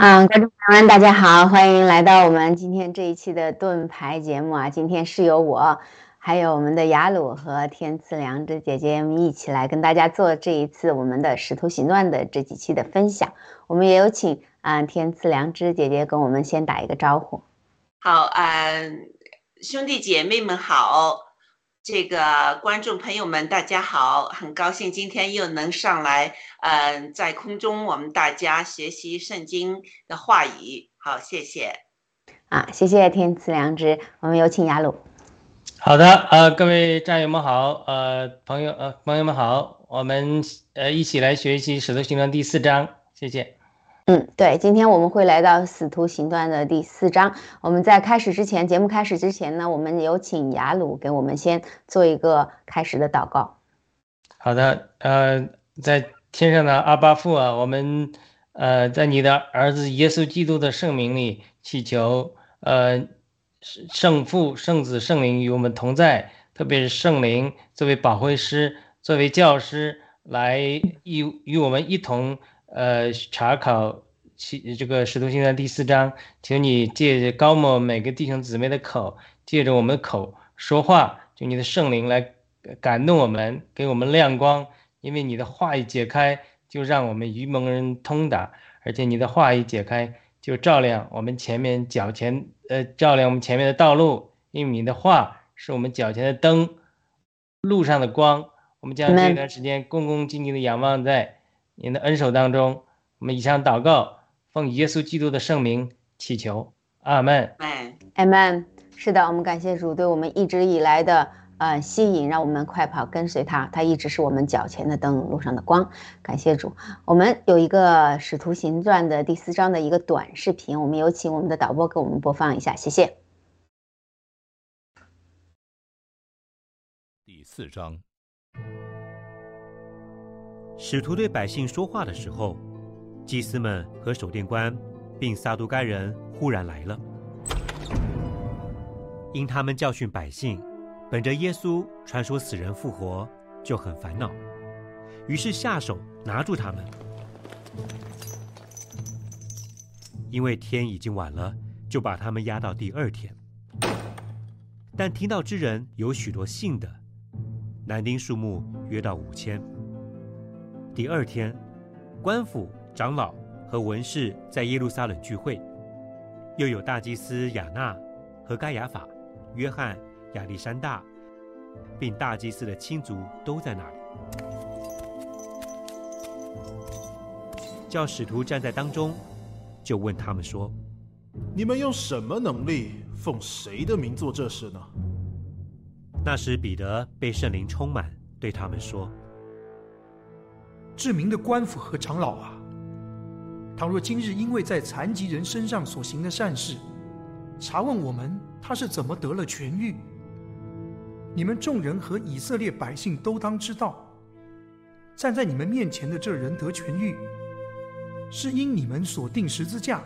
嗯，观众朋友们，大家好，欢迎来到我们今天这一期的盾牌节目啊！今天是由我，还有我们的雅鲁和天赐良知姐姐们一起来跟大家做这一次我们的使徒行传的这几期的分享。我们也有请啊天赐良知姐姐跟我们先打一个招呼。好，嗯，兄弟姐妹们好。这个观众朋友们，大家好，很高兴今天又能上来，嗯，在空中我们大家学习圣经的话语，好，谢谢。啊，谢谢天赐良知，我们有请雅鲁。好的，呃，各位战友们好，呃，朋友，呃，朋友们好，我们呃一起来学习《使徒行传》第四章，谢谢。嗯，对，今天我们会来到《使徒行传》的第四章。我们在开始之前，节目开始之前呢，我们有请雅鲁给我们先做一个开始的祷告。好的，呃，在天上的阿巴父啊，我们呃在你的儿子耶稣基督的圣名里祈求，呃，圣父、圣子、圣灵与我们同在，特别是圣灵作为保惠师、作为教师来与与我们一同。呃，查考其这个《使徒行传》第四章，请你借着高某每个弟兄姊妹的口，借着我们的口说话，就你的圣灵来感动我们，给我们亮光。因为你的话一解开，就让我们愚蒙人通达；而且你的话一解开，就照亮我们前面脚前，呃，照亮我们前面的道路。因为你的话是我们脚前的灯，路上的光。我们将这段时间恭恭敬敬的仰望在。您的恩手当中，我们以上祷告，奉耶稣基督的圣名祈求，阿门。阿门。是的，我们感谢主对我们一直以来的呃吸引，让我们快跑跟随他，他一直是我们脚前的灯，路上的光。感谢主。我们有一个使徒行传的第四章的一个短视频，我们有请我们的导播给我们播放一下，谢谢。第四章。使徒对百姓说话的时候，祭司们和守殿官，并撒都该人忽然来了，因他们教训百姓，本着耶稣传说死人复活，就很烦恼，于是下手拿住他们。因为天已经晚了，就把他们押到第二天。但听到之人有许多信的，男丁数目约到五千。第二天，官府长老和文士在耶路撒冷聚会，又有大祭司亚纳和该亚法、约翰、亚历山大，并大祭司的亲族都在那里。叫使徒站在当中，就问他们说：“你们用什么能力，奉谁的名做这事呢？”那时彼得被圣灵充满，对他们说。知名的官府和长老啊，倘若今日因为在残疾人身上所行的善事，查问我们他是怎么得了痊愈，你们众人和以色列百姓都当知道，站在你们面前的这人得痊愈，是因你们所定十字架，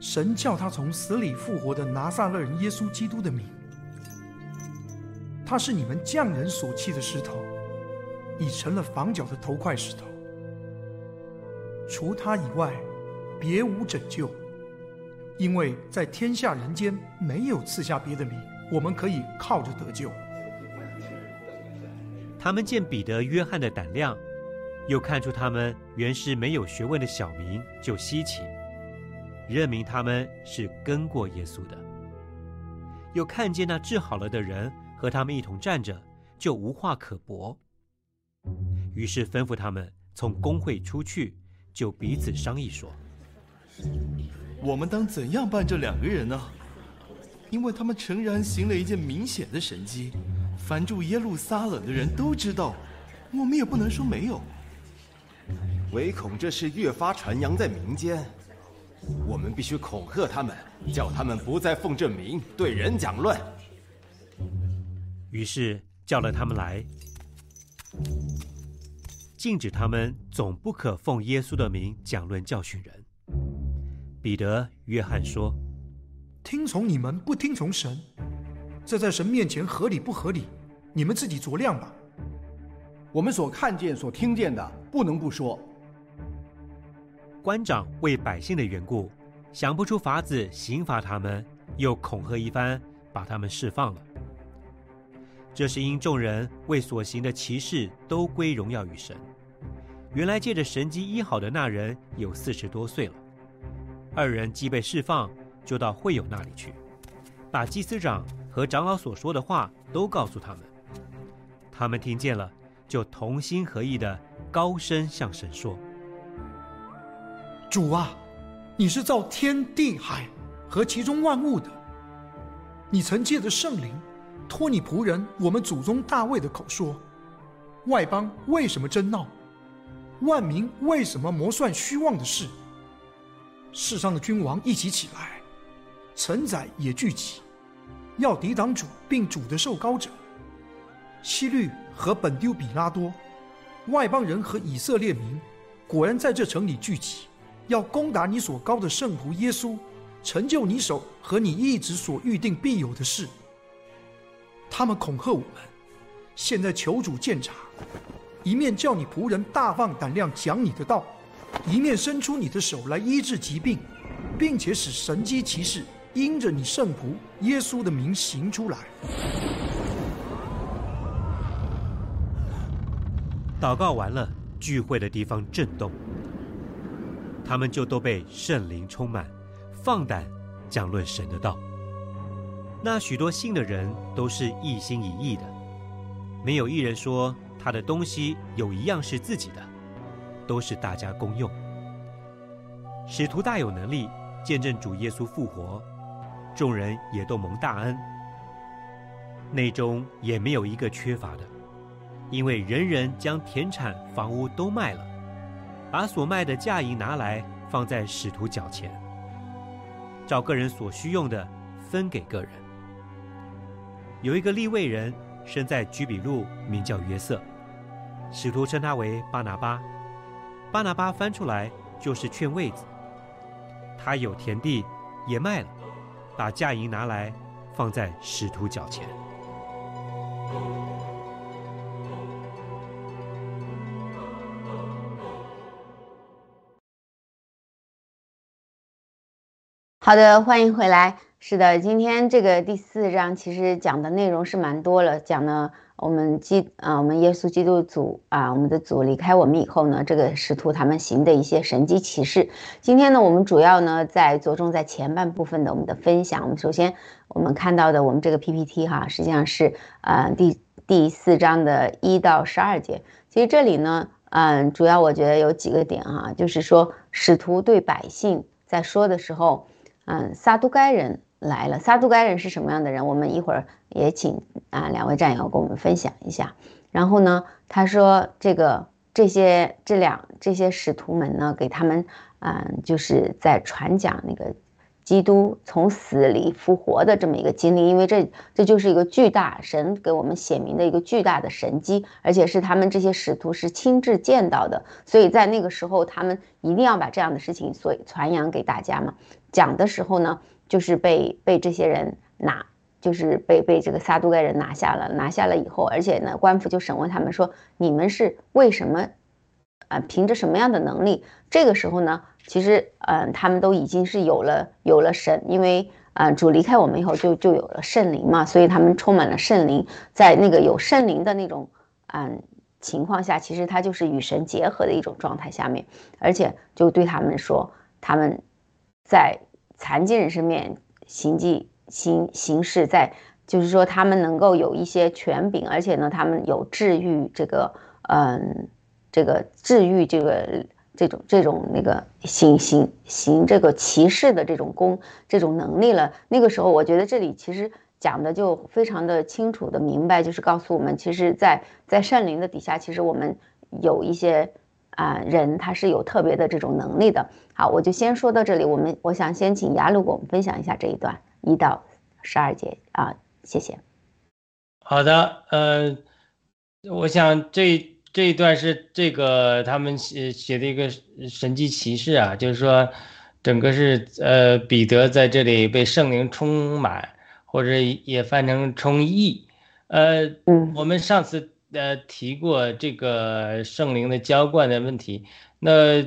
神叫他从死里复活的拿撒勒人耶稣基督的名，他是你们匠人所弃的石头。已成了房角的头块石头，除他以外，别无拯救，因为在天下人间没有赐下别的名，我们可以靠着得救。他们见彼得、约翰的胆量，又看出他们原是没有学问的小民，就稀奇，认明他们是跟过耶稣的。又看见那治好了的人和他们一同站着，就无话可驳。于是吩咐他们从工会出去，就彼此商议说：“我们当怎样办这两个人呢？因为他们诚然行了一件明显的神迹，凡住耶路撒冷的人都知道，我们也不能说没有。唯恐这事越发传扬在民间，我们必须恐吓他们，叫他们不再奉这名对人讲论。”于是叫了他们来。禁止他们总不可奉耶稣的名讲论教训人。彼得、约翰说：“听从你们，不听从神，这在神面前合理不合理？你们自己酌量吧。我们所看见、所听见的，不能不说。官长为百姓的缘故，想不出法子刑罚他们，又恐吓一番，把他们释放了。这是因众人为所行的奇事都归荣耀于神。原来借着神机医好的那人有四十多岁了，二人既被释放，就到会友那里去，把祭司长和长老所说的话都告诉他们。他们听见了，就同心合意的高声向神说：“主啊，你是造天地海和其中万物的，你曾借着圣灵。”托你仆人我们祖宗大卫的口说：外邦为什么争闹？万民为什么谋算虚妄的事？世上的君王一起起来，臣宰也聚集，要抵挡主并主的受膏者。希律和本丢比拉多，外邦人和以色列民，果然在这城里聚集，要攻打你所高的圣徒耶稣，成就你手和你一直所预定必有的事。他们恐吓我们，现在求主鉴察，一面叫你仆人大放胆量讲你的道，一面伸出你的手来医治疾病，并且使神机骑士因着你圣仆耶稣的名行出来。祷告完了，聚会的地方震动，他们就都被圣灵充满，放胆讲论神的道。那许多信的人都是一心一意的，没有一人说他的东西有一样是自己的，都是大家公用。使徒大有能力见证主耶稣复活，众人也都蒙大恩，内中也没有一个缺乏的，因为人人将田产房屋都卖了，把所卖的价银拿来放在使徒脚前，照个人所需用的分给个人。有一个立位人生在居比路，名叫约瑟，使徒称他为巴拿巴。巴拿巴翻出来就是劝位子。他有田地，也卖了，把价银拿来放在使徒脚前。好的，欢迎回来。是的，今天这个第四章其实讲的内容是蛮多了，讲了我们基啊，我们耶稣基督组啊，我们的组离开我们以后呢，这个使徒他们行的一些神迹奇事。今天呢，我们主要呢在着重在前半部分的我们的分享。我们首先我们看到的我们这个 PPT 哈，实际上是呃第第四章的一到十二节。其实这里呢，嗯，主要我觉得有几个点哈，就是说使徒对百姓在说的时候，嗯，撒都该人。来了，撒都该人是什么样的人？我们一会儿也请啊两位战友跟我们分享一下。然后呢，他说这个这些这两这些使徒们呢，给他们嗯，就是在传讲那个基督从死里复活的这么一个经历，因为这这就是一个巨大神给我们显明的一个巨大的神迹，而且是他们这些使徒是亲自见到的，所以在那个时候他们一定要把这样的事情所传扬给大家嘛。讲的时候呢。就是被被这些人拿，就是被被这个撒都该人拿下了，拿下了以后，而且呢，官府就审问他们说：“你们是为什么？啊，凭着什么样的能力？”这个时候呢，其实，嗯，他们都已经是有了有了神，因为，嗯，主离开我们以后，就就有了圣灵嘛，所以他们充满了圣灵，在那个有圣灵的那种，嗯，情况下，其实他就是与神结合的一种状态下面，而且就对他们说，他们在。残疾人身边行迹行行事，在就是说他们能够有一些权柄，而且呢，他们有治愈这个嗯，这个治愈这个这种这种那个行行行这个歧视的这种功这种能力了。那个时候，我觉得这里其实讲的就非常的清楚的明白，就是告诉我们，其实，在在圣灵的底下，其实我们有一些。啊，人他是有特别的这种能力的。好，我就先说到这里。我们我想先请雅鲁给我们分享一下这一段一到十二节啊，谢谢。好的，呃，我想这这一段是这个他们写写的一个神迹骑士啊，就是说整个是呃彼得在这里被圣灵充满，或者也翻成充溢。呃，我们上次。呃，提过这个圣灵的浇灌的问题，那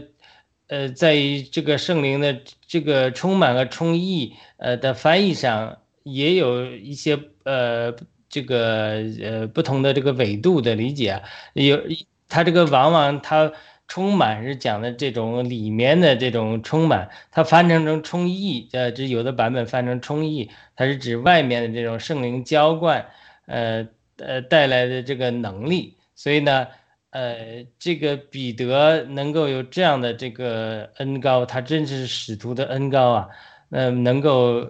呃，在于这个圣灵的这个充满和充溢呃的翻译上，也有一些呃这个呃不同的这个纬度的理解。有它这个往往它充满是讲的这种里面的这种充满，它翻成成充溢，呃，这有的版本翻成充溢，它是指外面的这种圣灵浇灌，呃呃带来的这个能力。所以呢。呃，这个彼得能够有这样的这个恩高，他真是使徒的恩高啊。呃，能够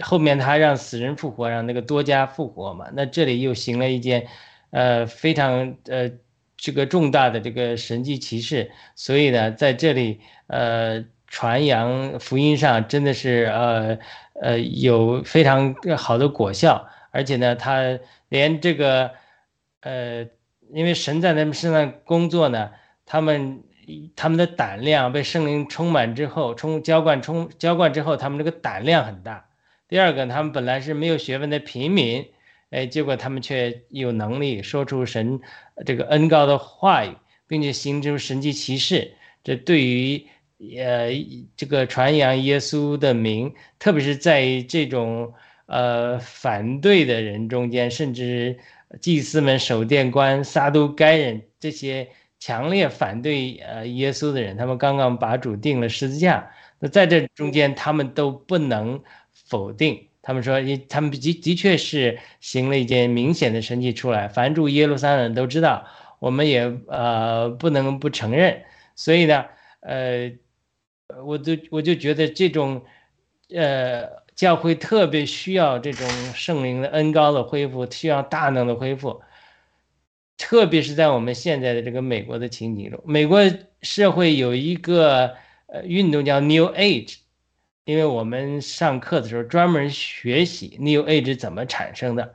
后面他让死人复活，让那个多加复活嘛。那这里又行了一件，呃，非常呃这个重大的这个神迹奇事。所以呢，在这里呃传扬福音上真的是呃呃有非常好的果效，而且呢，他连这个呃。因为神在他们身上工作呢，他们他们的胆量被圣灵充满之后，充浇灌充浇灌之后，他们这个胆量很大。第二个，他们本来是没有学问的平民，哎，结果他们却有能力说出神这个恩高的话语，并且行出神迹奇事。这对于呃这个传扬耶稣的名，特别是在这种呃反对的人中间，甚至。祭司们、守殿官、撒都该人这些强烈反对呃耶稣的人，他们刚刚把主定了十字架。那在这中间，他们都不能否定。他们说，他们的的确是行了一件明显的神迹出来。凡住耶路撒冷都知道，我们也呃不能不承认。所以呢，呃，我就我就觉得这种呃。教会特别需要这种圣灵的恩高的恢复，需要大能的恢复，特别是在我们现在的这个美国的情景中，美国社会有一个呃运动叫 New Age，因为我们上课的时候专门学习 New Age 怎么产生的。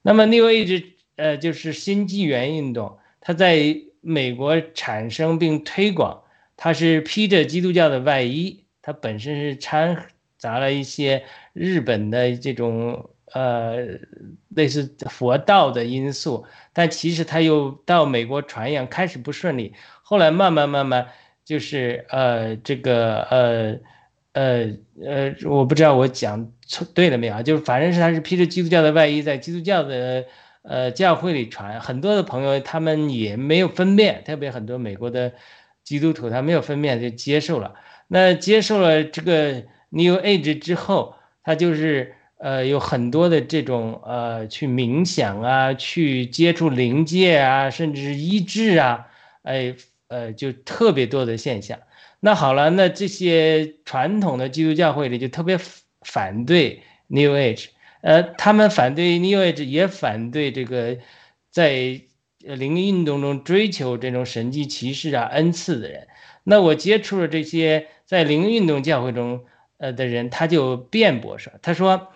那么 New Age 呃就是新纪元运动，它在美国产生并推广，它是披着基督教的外衣，它本身是掺杂了一些。日本的这种呃类似佛道的因素，但其实他又到美国传扬开始不顺利，后来慢慢慢慢就是呃这个呃呃呃我不知道我讲错对了没有啊？就是反正是他是披着基督教的外衣，在基督教的呃教会里传，很多的朋友他们也没有分辨，特别很多美国的基督徒他没有分辨就接受了，那接受了这个 New Age 之后。他就是呃有很多的这种呃去冥想啊，去接触灵界啊，甚至是医治啊，哎呃就特别多的现象。那好了，那这些传统的基督教会里就特别反对 New Age，呃，他们反对 New Age，也反对这个在灵运动中追求这种神迹骑士啊恩赐的人。那我接触了这些在灵运动教会中。呃的人，他就辩驳说：“他说，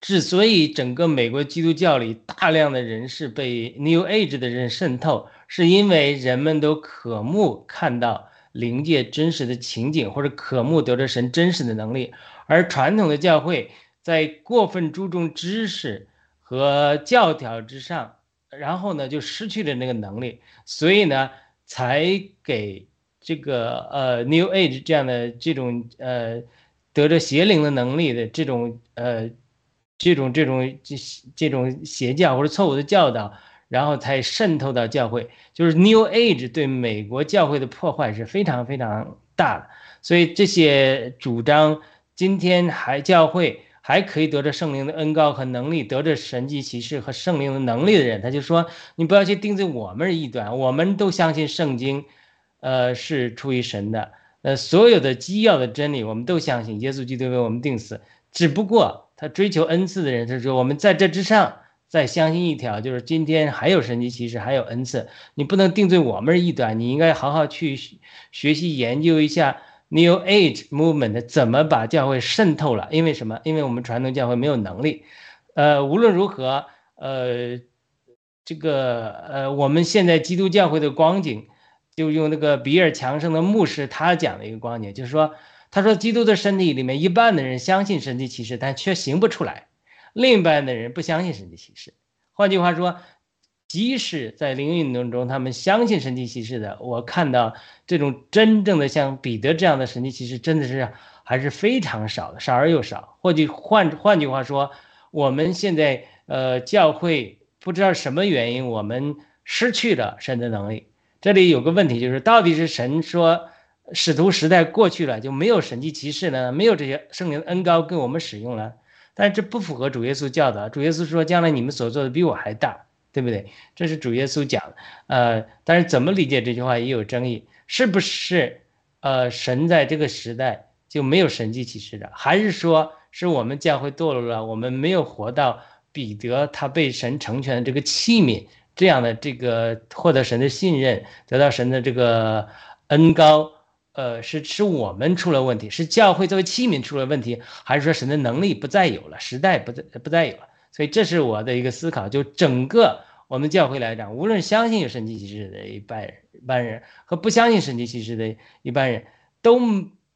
之所以整个美国基督教里大量的人士被 New Age 的人渗透，是因为人们都渴慕看到灵界真实的情景，或者渴慕得着神真实的能力，而传统的教会在过分注重知识和教条之上，然后呢就失去了那个能力，所以呢才给。”这个呃，New Age 这样的这种呃，得着邪灵的能力的这种呃，这种这种这这种邪教或者错误的教导，然后才渗透到教会。就是 New Age 对美国教会的破坏是非常非常大的。所以这些主张今天还教会还可以得着圣灵的恩高和能力，得着神迹启示和圣灵的能力的人，他就说：你不要去定罪我们异端，我们都相信圣经。呃，是出于神的。呃，所有的基要的真理，我们都相信耶稣基督为我们定死。只不过他追求恩赐的人，他说我们在这之上再相信一条，就是今天还有神迹奇事，还有恩赐。你不能定罪我们异端，你应该好好去学习研究一下 New Age Movement 怎么把教会渗透了。因为什么？因为我们传统教会没有能力。呃，无论如何，呃，这个呃，我们现在基督教会的光景。就用那个比尔强生的牧师他讲的一个观点，就是说，他说基督的身体里面一半的人相信神迹奇事，但却行不出来；另一半的人不相信神迹奇事。换句话说，即使在灵运动中，他们相信神迹奇事的，我看到这种真正的像彼得这样的神迹奇事，真的是还是非常少的，少而又少。或者换换句话说，我们现在呃教会不知道什么原因，我们失去了神的能力。这里有个问题，就是到底是神说使徒时代过去了就没有神迹奇事呢？没有这些圣灵的恩高给我们使用了？但是这不符合主耶稣教导。主耶稣说，将来你们所做的比我还大。对不对？这是主耶稣讲，呃，但是怎么理解这句话也有争议，是不是？呃，神在这个时代就没有神迹启示的，还是说是我们教会堕落了，我们没有活到彼得他被神成全的这个器皿这样的这个获得神的信任，得到神的这个恩高，呃，是是我们出了问题，是教会作为器皿出了问题，还是说神的能力不再有了，时代不再不再有了？所以这是我的一个思考，就整个我们教会来讲，无论相信有神迹启示的一般、一般人和不相信神迹启示的一般人，都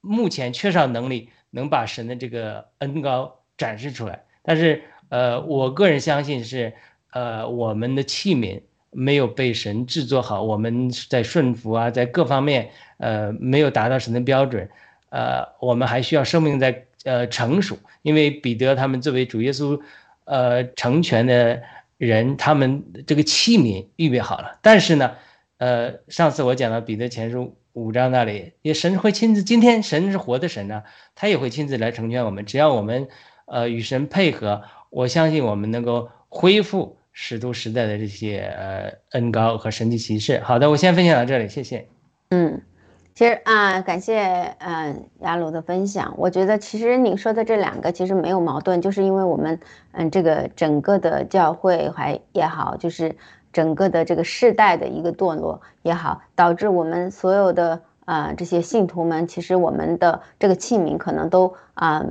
目前缺少能力能把神的这个恩高展示出来。但是，呃，我个人相信是，呃，我们的器皿没有被神制作好，我们在顺服啊，在各方面，呃，没有达到神的标准，呃，我们还需要生命在呃成熟，因为彼得他们作为主耶稣。呃，成全的人，他们这个器皿预备好了。但是呢，呃，上次我讲到彼得前书五章那里，也神会亲自，今天神是活的神呢，他也会亲自来成全我们。只要我们呃与神配合，我相信我们能够恢复使徒时代的这些呃恩高和神迹奇事。好的，我先分享到这里，谢谢。嗯。其实啊，感谢嗯亚鲁的分享。我觉得其实你说的这两个其实没有矛盾，就是因为我们嗯这个整个的教会还也好，就是整个的这个世代的一个堕落也好，导致我们所有的啊这些信徒们，其实我们的这个器皿可能都啊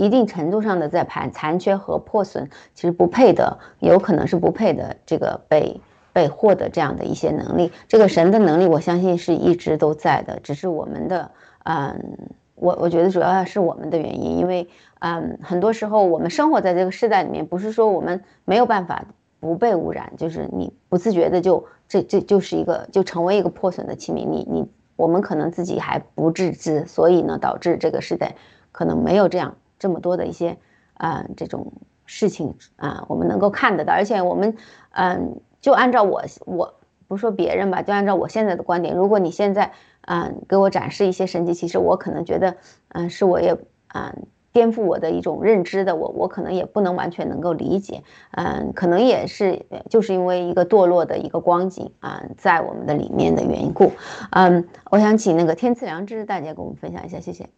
一定程度上的在盘残缺和破损，其实不配的，有可能是不配的这个被。被获得这样的一些能力，这个神的能力，我相信是一直都在的，只是我们的，嗯，我我觉得主要是我们的原因，因为，嗯，很多时候我们生活在这个时代里面，不是说我们没有办法不被污染，就是你不自觉的就这这就是一个就成为一个破损的器皿，你你我们可能自己还不自知，所以呢，导致这个时代可能没有这样这么多的一些，啊，这种事情啊，我们能够看得到，而且我们，嗯。就按照我，我不说别人吧，就按照我现在的观点，如果你现在，嗯，给我展示一些神迹，其实我可能觉得，嗯，是我也，嗯，颠覆我的一种认知的，我我可能也不能完全能够理解，嗯，可能也是就是因为一个堕落的一个光景啊，在我们的里面的缘故，嗯，我想请那个天赐良知大家跟我们分享一下，谢谢。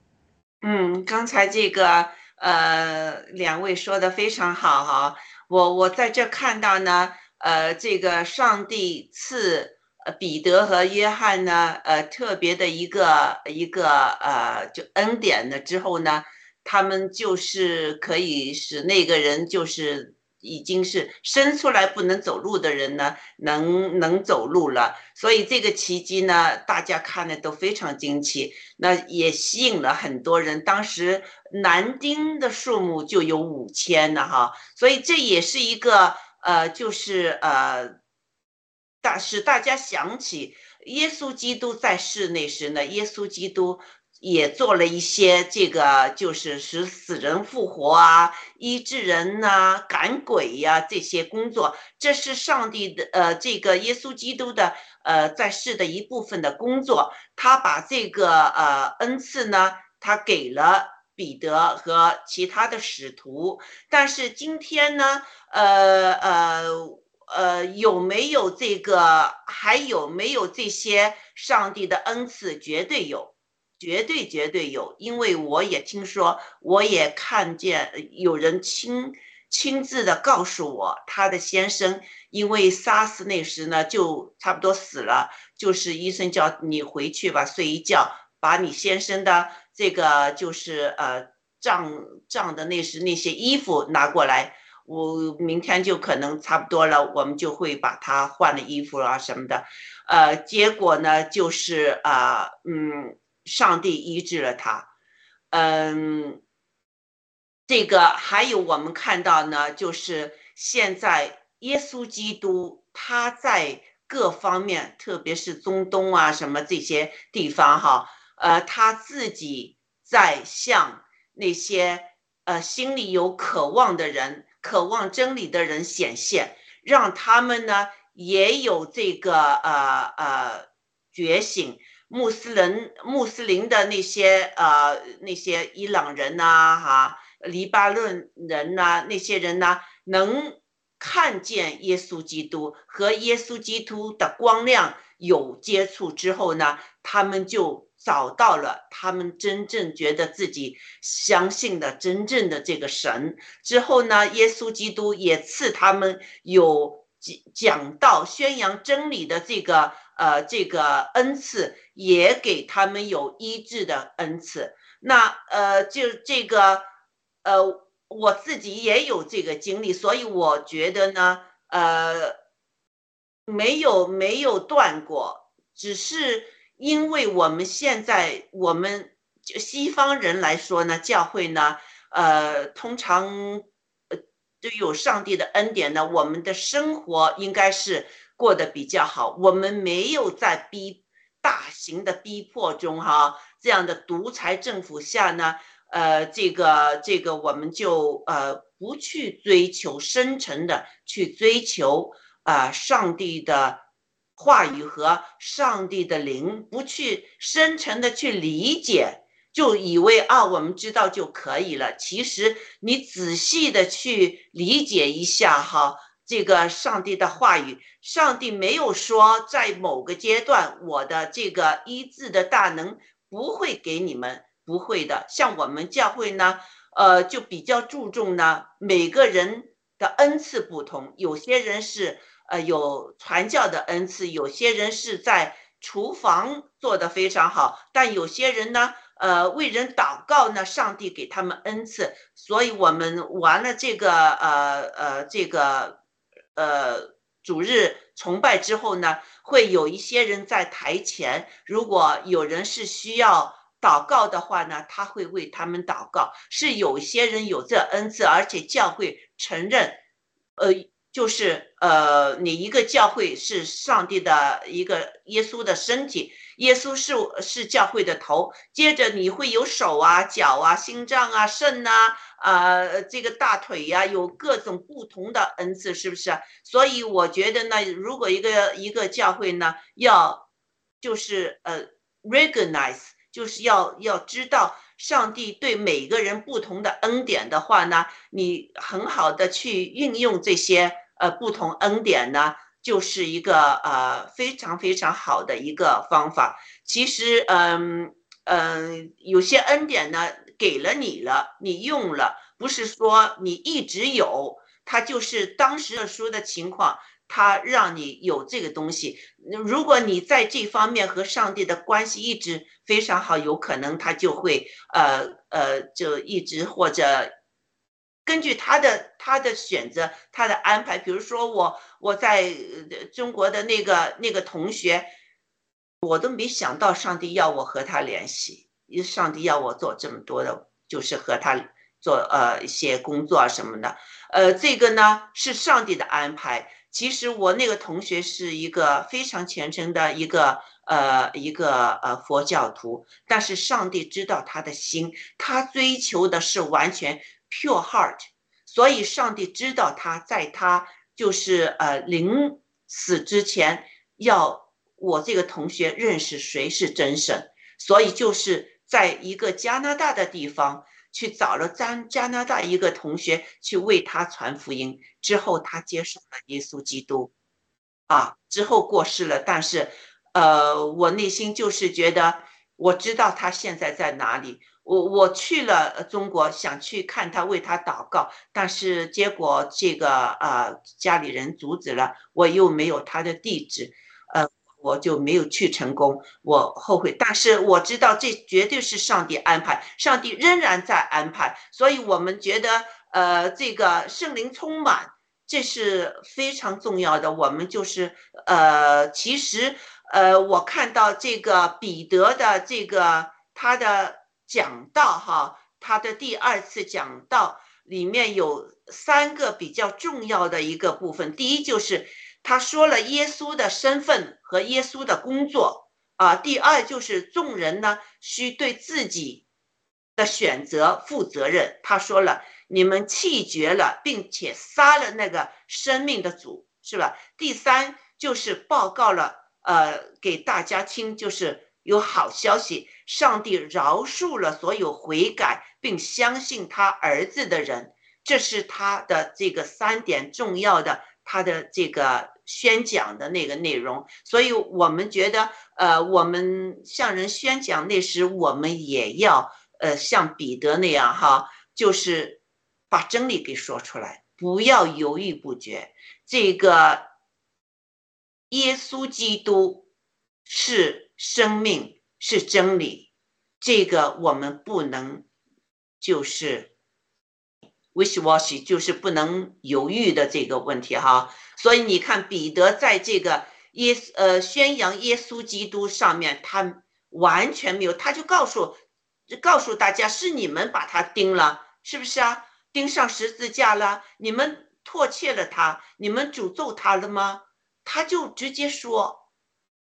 嗯，刚才这个呃两位说的非常好哈，我我在这看到呢。呃，这个上帝赐彼得和约翰呢，呃特别的一个一个呃就恩典的之后呢，他们就是可以使那个人就是已经是生出来不能走路的人呢，能能走路了。所以这个奇迹呢，大家看的都非常惊奇，那也吸引了很多人。当时男丁的数目就有五千了，哈，所以这也是一个。呃，就是呃，大使大家想起耶稣基督在世那时呢，耶稣基督也做了一些这个，就是使死人复活啊、医治人呐、赶鬼呀这些工作，这是上帝的呃，这个耶稣基督的呃在世的一部分的工作。他把这个呃恩赐呢，他给了彼得和其他的使徒，但是今天呢？呃呃呃，有没有这个？还有没有这些上帝的恩赐？绝对有，绝对绝对有。因为我也听说，我也看见有人亲亲自的告诉我，他的先生因为 SARS 那时呢，就差不多死了，就是医生叫你回去吧，睡一觉，把你先生的这个就是呃脏脏的那时那些衣服拿过来。我明天就可能差不多了，我们就会把他换了衣服啊什么的，呃，结果呢就是啊，嗯，上帝医治了他，嗯，这个还有我们看到呢，就是现在耶稣基督他在各方面，特别是中东啊什么这些地方哈，呃，他自己在向那些呃心里有渴望的人、渴望真理的人显现，让他们呢也有这个呃呃觉醒。穆斯林穆斯林的那些呃那些伊朗人呐哈，黎巴嫩人呐那些人呐，能看见耶稣基督和耶稣基督的光亮有接触之后呢，他们就找到了他们真正觉得自己相信的真正的这个神。之后呢，耶稣基督也赐他们有讲讲道、宣扬真理的这个。呃，这个恩赐也给他们有医治的恩赐。那呃，就这个呃，我自己也有这个经历，所以我觉得呢，呃，没有没有断过，只是因为我们现在我们就西方人来说呢，教会呢，呃，通常呃都有上帝的恩典呢，我们的生活应该是。过得比较好，我们没有在逼大型的逼迫中哈，这样的独裁政府下呢，呃，这个这个我们就呃不去追求深沉的去追求啊上帝的话语和上帝的灵，不去深沉的去理解，就以为啊我们知道就可以了。其实你仔细的去理解一下哈。这个上帝的话语，上帝没有说在某个阶段我的这个医治的大能不会给你们，不会的。像我们教会呢，呃，就比较注重呢，每个人的恩赐不同，有些人是呃有传教的恩赐，有些人是在厨房做的非常好，但有些人呢，呃，为人祷告呢，上帝给他们恩赐，所以我们完了这个呃呃这个。呃，主日崇拜之后呢，会有一些人在台前。如果有人是需要祷告的话呢，他会为他们祷告。是有些人有这恩赐，而且教会承认，呃，就是呃，你一个教会是上帝的一个耶稣的身体。耶稣是是教会的头，接着你会有手啊、脚啊、心脏啊、肾呐，呃，这个大腿呀，有各种不同的恩赐，是不是？所以我觉得呢，如果一个一个教会呢，要就是呃，recognize，就是要要知道上帝对每个人不同的恩典的话呢，你很好的去运用这些呃不同恩典呢。就是一个呃非常非常好的一个方法。其实，嗯嗯，有些恩典呢给了你了，你用了，不是说你一直有，他就是当时的说的情况，他让你有这个东西。如果你在这方面和上帝的关系一直非常好，有可能他就会呃呃就一直或者。根据他的他的选择，他的安排，比如说我我在中国的那个那个同学，我都没想到上帝要我和他联系，上帝要我做这么多的，就是和他做呃一些工作啊什么的，呃，这个呢是上帝的安排。其实我那个同学是一个非常虔诚的一个呃一个呃佛教徒，但是上帝知道他的心，他追求的是完全。Pure heart，所以上帝知道他在他就是呃临死之前要我这个同学认识谁是真神，所以就是在一个加拿大的地方去找了加加拿大一个同学去为他传福音，之后他接受了耶稣基督，啊，之后过世了，但是呃我内心就是觉得我知道他现在在哪里。我我去了中国，想去看他，为他祷告，但是结果这个呃家里人阻止了，我又没有他的地址，呃，我就没有去成功，我后悔。但是我知道这绝对是上帝安排，上帝仍然在安排，所以我们觉得呃这个圣灵充满，这是非常重要的。我们就是呃其实呃我看到这个彼得的这个他的。讲道哈，他的第二次讲道里面有三个比较重要的一个部分。第一就是他说了耶稣的身份和耶稣的工作啊。第二就是众人呢需对自己的选择负责任。他说了，你们弃绝了，并且杀了那个生命的主，是吧？第三就是报告了，呃，给大家听，就是有好消息，上帝饶恕了所有悔改并相信他儿子的人。这是他的这个三点重要的，他的这个宣讲的那个内容。所以我们觉得，呃，我们向人宣讲那时，我们也要，呃，像彼得那样哈，就是把真理给说出来，不要犹豫不决。这个耶稣基督是生命，是真理，这个我们不能就是。Wish wash 就是不能犹豫的这个问题哈，所以你看彼得在这个耶呃宣扬耶稣基督上面，他完全没有，他就告诉告诉大家是你们把他钉了，是不是啊？钉上十字架了，你们唾弃了他，你们诅咒他了吗？他就直接说，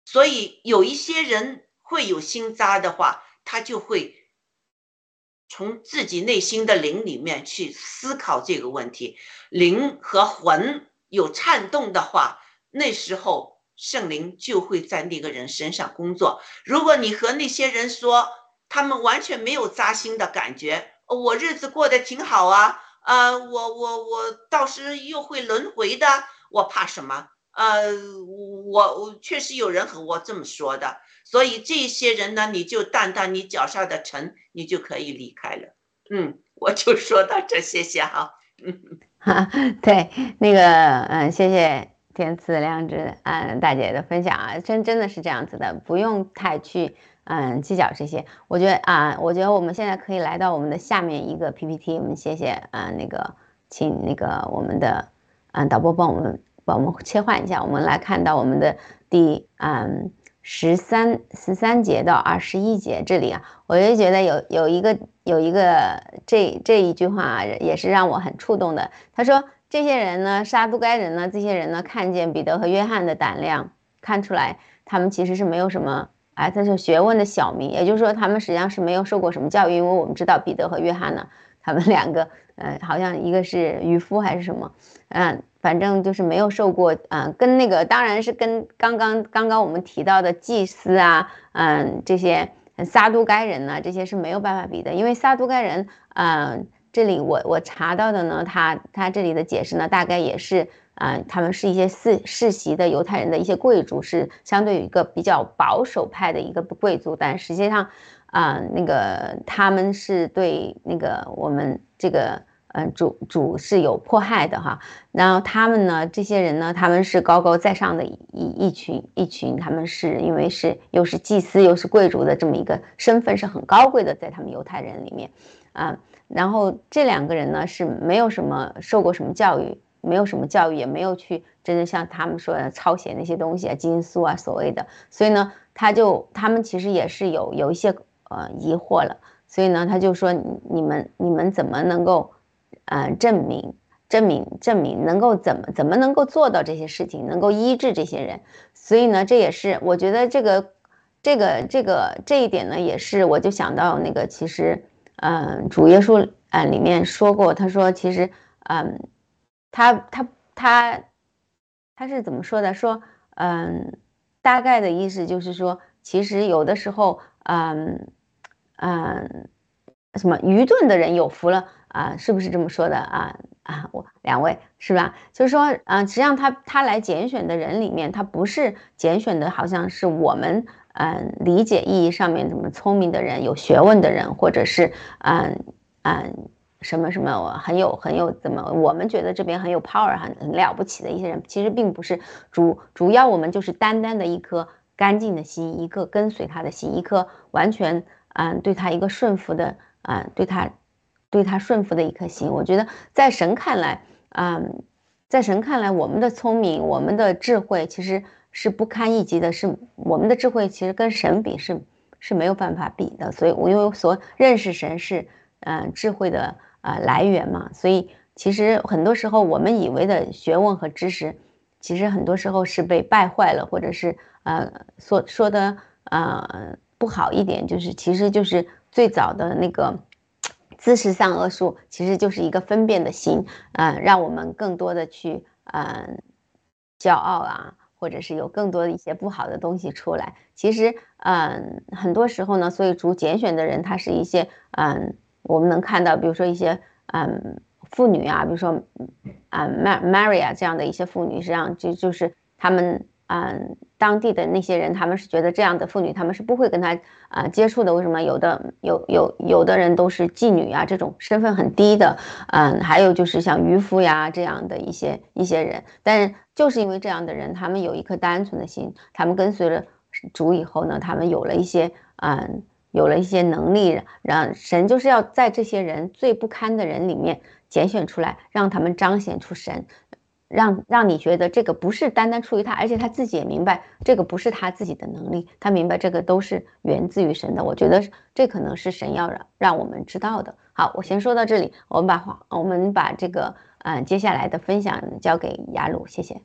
所以有一些人会有心扎的话，他就会。从自己内心的灵里面去思考这个问题，灵和魂有颤动的话，那时候圣灵就会在那个人身上工作。如果你和那些人说，他们完全没有扎心的感觉，我日子过得挺好啊，呃，我我我到时又会轮回的，我怕什么？呃，我我确实有人和我这么说的。所以这些人呢，你就担当你脚下的尘，你就可以离开了。嗯，我就说到这，谢谢哈。嗯，哈，对，那个，嗯，谢谢天赐良知，嗯，大姐的分享啊，真真的是这样子的，不用太去，嗯，计较这些。我觉得啊，我觉得我们现在可以来到我们的下面一个 PPT，我们谢谢，啊，那个，请那个我们的，嗯，导播帮我们帮我们切换一下，我们来看到我们的第，嗯。十三十三节到二十一节这里啊，我就觉得有有一个有一个这这一句话啊，也是让我很触动的。他说：“这些人呢，杀都该人呢，这些人呢，看见彼得和约翰的胆量，看出来他们其实是没有什么哎，他是学问的小民，也就是说，他们实际上是没有受过什么教育。因为我们知道彼得和约翰呢，他们两个，呃，好像一个是渔夫还是什么，嗯。”反正就是没有受过，嗯，跟那个当然是跟刚刚刚刚我们提到的祭司啊，嗯，这些撒都该人呢，这些是没有办法比的，因为撒都该人，嗯，这里我我查到的呢，他他这里的解释呢，大概也是，啊，他们是一些世世袭的犹太人的一些贵族，是相对于一个比较保守派的一个贵族，但实际上，啊，那个他们是对那个我们这个。嗯，主主是有迫害的哈，然后他们呢，这些人呢，他们是高高在上的一一群一群，他们是因为是又是祭司又是贵族的这么一个身份是很高贵的，在他们犹太人里面，啊，然后这两个人呢是没有什么受过什么教育，没有什么教育，也没有去真正像他们说的抄写那些东西啊，经书啊所谓的，所以呢，他就他们其实也是有有一些呃疑惑了，所以呢，他就说你们你们怎么能够？呃，证明，证明，证明能够怎么怎么能够做到这些事情，能够医治这些人。所以呢，这也是我觉得这个，这个，这个这一点呢，也是我就想到那个，其实，嗯，主耶稣啊里面说过，他说其实，嗯，他他他他是怎么说的？说，嗯，大概的意思就是说，其实有的时候，嗯嗯，什么愚钝的人有福了。啊，是不是这么说的啊？啊，我两位是吧？就是说，嗯，实际上他他来拣选的人里面，他不是拣选的，好像是我们嗯理解意义上面怎么聪明的人、有学问的人，或者是嗯嗯什么什么很有很有怎么我们觉得这边很有 power 很很了不起的一些人，其实并不是主主要我们就是单单的一颗干净的心，一个跟随他的心，一颗完全嗯对他一个顺服的啊对他。对他顺服的一颗心，我觉得在神看来，嗯，在神看来，我们的聪明，我们的智慧其实是不堪一击的，是我们的智慧其实跟神比是是没有办法比的。所以，我因为所认识神是，嗯，智慧的啊来源嘛，所以其实很多时候我们以为的学问和知识，其实很多时候是被败坏了，或者是呃说说的呃不好一点，就是其实就是最早的那个知识善恶术，其实就是一个分辨的心，嗯，让我们更多的去嗯骄傲啊。或者是有更多的一些不好的东西出来，其实，嗯，很多时候呢，所以主拣选的人，他是一些，嗯，我们能看到，比如说一些，嗯，妇女啊，比如说，嗯，Mar Maria 这样的一些妇女，实际上就就是他们。嗯，当地的那些人，他们是觉得这样的妇女，他们是不会跟他啊接触的。为什么？有的有有有的人都是妓女啊，这种身份很低的。嗯，还有就是像渔夫呀这样的一些一些人。但是就是因为这样的人，他们有一颗单纯的心，他们跟随了主以后呢，他们有了一些嗯，有了一些能力，让神就是要在这些人最不堪的人里面拣选出来，让他们彰显出神。让让你觉得这个不是单单出于他，而且他自己也明白这个不是他自己的能力，他明白这个都是源自于神的。我觉得这可能是神要让让我们知道的。好，我先说到这里，我们把话我们把这个嗯接下来的分享交给雅鲁，谢谢。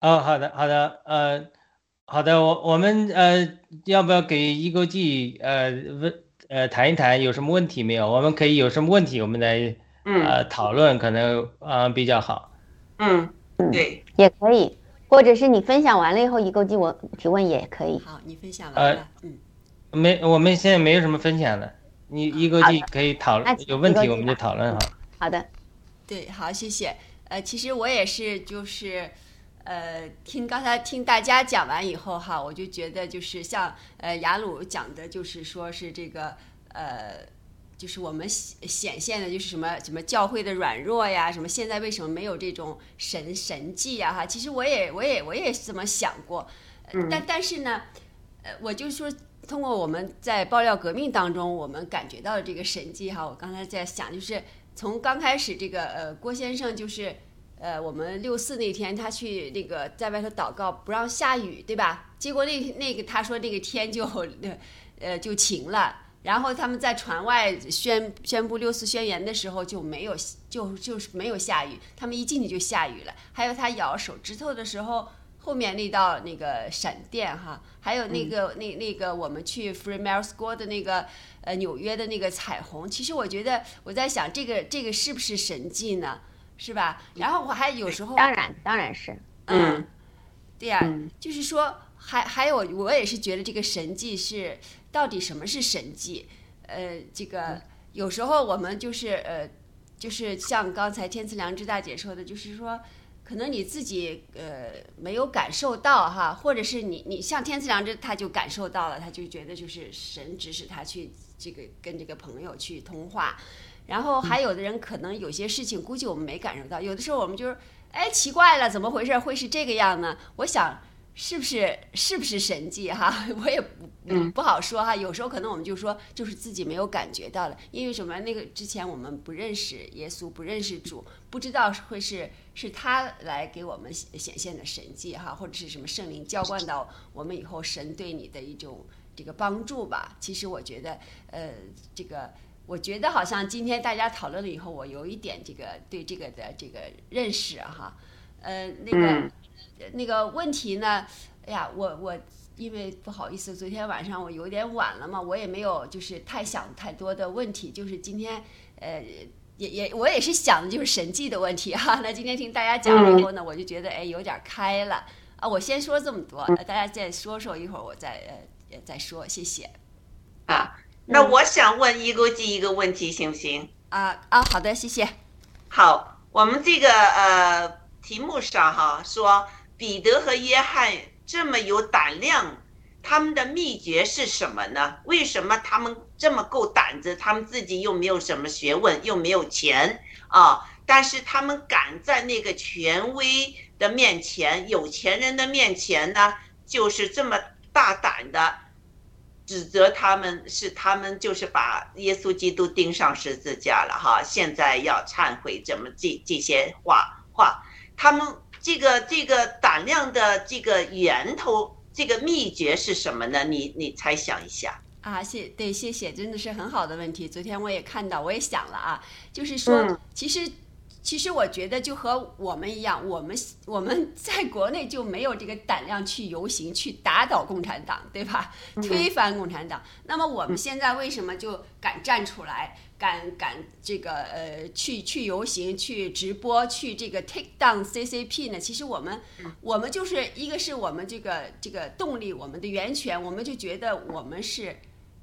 哦，好的，好的，呃，好的，我我们呃要不要给一个记呃问？呃，谈一谈有什么问题没有？我们可以有什么问题，我们来呃讨论，可能啊比较好。嗯，对，也可以，或者是你分享完了以后，一个提问提问也可以。好，你分享完了，嗯，没，我们现在没有什么分享的，你一个记可以讨论，有问题我们就讨论哈。好的，对，好，谢谢。呃，其实我也是，就是。呃，听刚才听大家讲完以后哈，我就觉得就是像呃雅鲁讲的，就是说是这个呃，就是我们显显现的就是什么什么教会的软弱呀，什么现在为什么没有这种神神迹呀哈？其实我也我也我也这么想过，但但是呢，呃，我就说通过我们在爆料革命当中，我们感觉到的这个神迹哈，我刚才在想，就是从刚开始这个呃郭先生就是。呃，我们六四那天他去那个在外头祷告，不让下雨，对吧？结果那那个他说那个天就呃就晴了。然后他们在船外宣宣布六四宣言的时候就没有就就是没有下雨，他们一进去就下雨了。还有他咬手指头的时候，后面那道那个闪电哈，还有那个那那个我们去 Free Mile School 的那个呃纽约的那个彩虹，其实我觉得我在想这个这个是不是神迹呢？是吧？然后我还有时候当然当然是，嗯，对呀，就是说还还有我也是觉得这个神迹是到底什么是神迹？呃，这个有时候我们就是呃，就是像刚才天赐良知大姐说的，就是说可能你自己呃没有感受到哈，或者是你你像天赐良知他就感受到了，他就觉得就是神指使他去这个跟这个朋友去通话。然后还有的人可能有些事情估计我们没感受到，有的时候我们就是，哎，奇怪了，怎么回事？会是这个样呢？我想是不是是不是神迹哈？我也不不好说哈。有时候可能我们就说就是自己没有感觉到了，因为什么？那个之前我们不认识耶稣，不认识主，不知道会是是他来给我们显现的神迹哈，或者是什么圣灵浇灌到我们以后，神对你的一种这个帮助吧。其实我觉得，呃，这个。我觉得好像今天大家讨论了以后，我有一点这个对这个的这个认识哈，呃，那个那个问题呢，哎呀，我我因为不好意思，昨天晚上我有点晚了嘛，我也没有就是太想太多的问题，就是今天呃也也我也是想的就是神迹的问题哈。那今天听大家讲了以后呢，我就觉得哎有点开了啊。我先说这么多，大家再说说一会儿我再呃再说，谢谢啊。那我想问一个记一个问题，行不行？啊啊，好的，谢谢。好，我们这个呃题目上哈说，彼得和约翰这么有胆量，他们的秘诀是什么呢？为什么他们这么够胆子？他们自己又没有什么学问，又没有钱啊，但是他们敢在那个权威的面前、有钱人的面前呢，就是这么大胆的。指责他们是他们就是把耶稣基督钉上十字架了哈，现在要忏悔，怎么这这些话话，他们这个这个胆量的这个源头，这个秘诀是什么呢？你你猜想一下啊，谢对，谢谢，真的是很好的问题。昨天我也看到，我也想了啊，就是说，其实。其实我觉得就和我们一样，我们我们 在国内就没有这个胆量去游行，去打倒共产党，对吧？推翻共产党。那么我们现在为什么就敢站出来，敢敢这个呃去去游行、去直播、去这个 take down CCP 呢？其实我们我们就是一个是我们这个这个动力，我们的源泉，我们就觉得我们是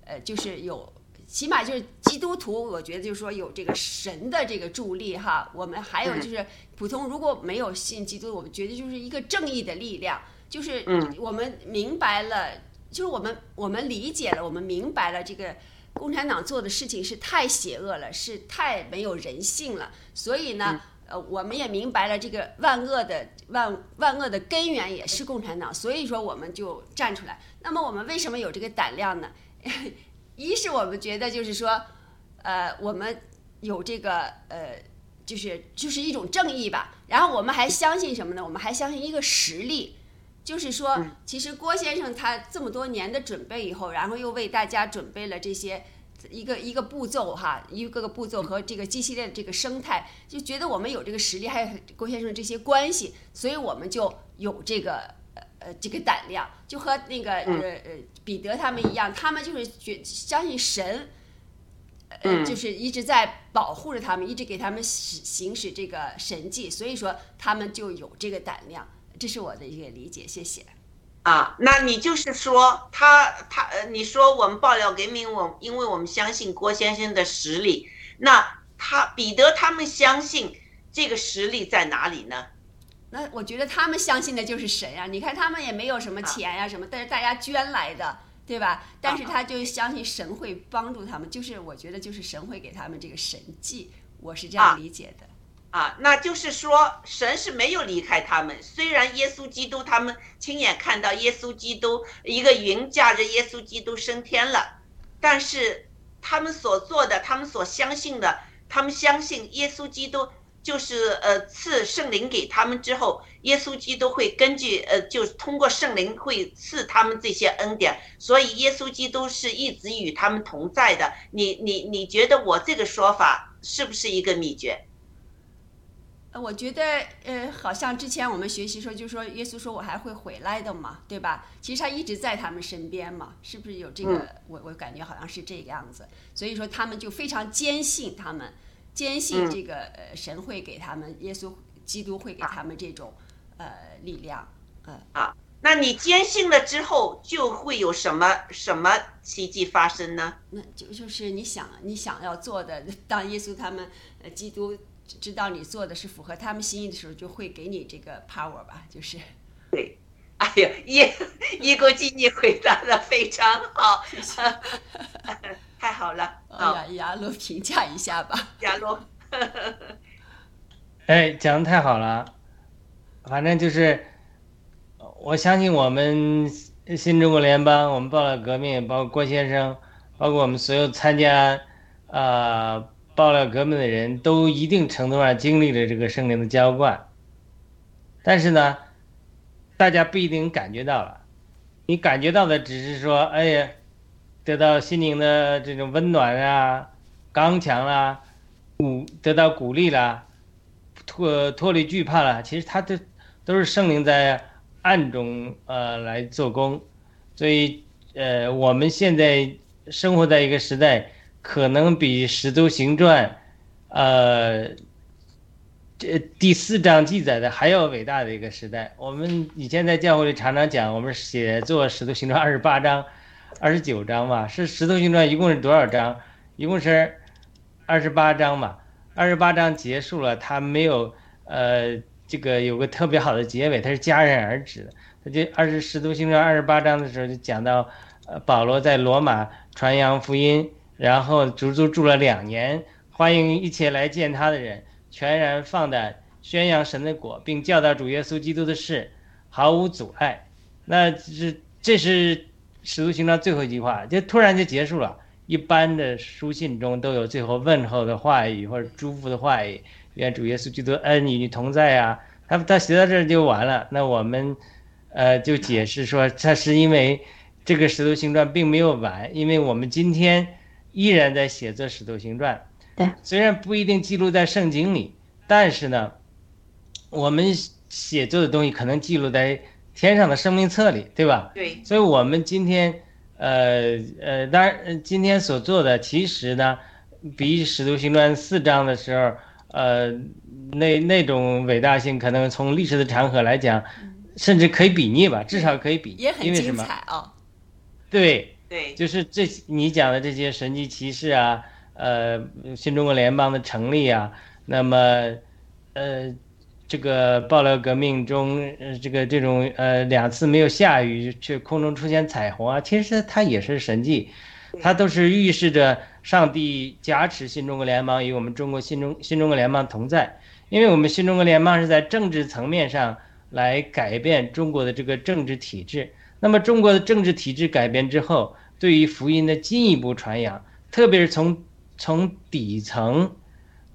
呃就是有。起码就是基督徒，我觉得就是说有这个神的这个助力哈。我们还有就是普通如果没有信基督，我们觉得就是一个正义的力量，就是我们明白了，就是我们我们理解了，我们明白了这个共产党做的事情是太邪恶了，是太没有人性了。所以呢，呃，我们也明白了这个万恶的万万恶的根源也是共产党，所以说我们就站出来。那么我们为什么有这个胆量呢？一是我们觉得就是说，呃，我们有这个呃，就是就是一种正义吧。然后我们还相信什么呢？我们还相信一个实力，就是说，其实郭先生他这么多年的准备以后，然后又为大家准备了这些一个一个步骤哈，一个个步骤和这个机系列的这个生态，就觉得我们有这个实力，还有郭先生这些关系，所以我们就有这个。呃，这个胆量就和那个呃呃彼得他们一样，他们就是觉相信神，呃，就是一直在保护着他们，一直给他们使行使这个神迹，所以说他们就有这个胆量，这是我的一个理解，谢谢。啊，那你就是说他他呃，你说我们爆料革命，我因为我们相信郭先生的实力，那他彼得他们相信这个实力在哪里呢？那我觉得他们相信的就是神呀！你看他们也没有什么钱呀什么，但是大家捐来的，对吧？但是他就相信神会帮助他们，就是我觉得就是神会给他们这个神迹，我是这样理解的。啊，那就是说神是没有离开他们，虽然耶稣基督他们亲眼看到耶稣基督一个云驾着耶稣基督升天了，但是他们所做的，他们所相信的，他们相信耶稣基督。就是呃赐圣灵给他们之后，耶稣基督会根据呃，就是通过圣灵会赐他们这些恩典，所以耶稣基督是一直与他们同在的。你你你觉得我这个说法是不是一个秘诀？呃，我觉得呃，好像之前我们学习说，就说耶稣说我还会回来的嘛，对吧？其实他一直在他们身边嘛，是不是有这个？我我感觉好像是这个样子，所以说他们就非常坚信他们。坚信这个呃神会给他们，耶稣基督会给他们这种呃力量，嗯啊，那你坚信了之后，就会有什么什么奇迹发生呢？那就就是你想你想要做的，当耶稣他们呃基督知道你做的是符合他们心意的时候，就会给你这个 power 吧，就是。对，哎呀，一一国际你回答的非常好。太好了，啊，亚罗评价一下吧，亚罗。哎，讲的太好了，反正就是，我相信我们新中国联邦，我们报了革命，包括郭先生，包括我们所有参加啊爆料革命的人都一定程度上经历了这个圣灵的浇灌，但是呢，大家不一定感觉到了，你感觉到的只是说，哎呀。得到心灵的这种温暖啊，刚强啦，鼓得到鼓励啦，脱脱离惧怕了。其实他都都是圣灵在暗中呃来做工，所以呃我们现在生活在一个时代，可能比《使徒行传》呃这第四章记载的还要伟大的一个时代。我们以前在教会里常常讲，我们写作《使徒行传》二十八章。二十九章嘛，是《使徒行传》一共是多少章？一共是二十八章嘛。二十八章结束了，他没有呃这个有个特别好的结尾，他是戛然而止的。他就二十《使徒行传》二十八章的时候就讲到，呃保罗在罗马传扬福音，然后足足住了两年，欢迎一切来见他的人，全然放胆宣扬神的果，并教导主耶稣基督的事，毫无阻碍。那是这是。使徒行传最后一句话就突然就结束了。一般的书信中都有最后问候的话语或者祝福的话语，愿主耶稣基督恩与你同在啊。他他写到这儿就完了。那我们，呃，就解释说，他是因为这个《使徒行传》并没有完，因为我们今天依然在写作《使徒行传》。对，虽然不一定记录在圣经里，但是呢，我们写作的东西可能记录在天上的生命册里，对吧？对。所以，我们今天，呃呃，当然，今天所做的其实呢，比《使徒行传》四章的时候，呃，那那种伟大性，可能从历史的长河来讲，甚至可以比拟吧，至少可以比。也很精彩啊。对对，就是这你讲的这些神迹奇事啊。呃，新中国联邦的成立啊，那么，呃，这个爆料革命中，呃，这个这种呃两次没有下雨却空中出现彩虹啊，其实它也是神迹，它都是预示着上帝加持新中国联邦与我们中国新中新中国联邦同在，因为我们新中国联邦是在政治层面上来改变中国的这个政治体制，那么中国的政治体制改变之后，对于福音的进一步传扬，特别是从从底层，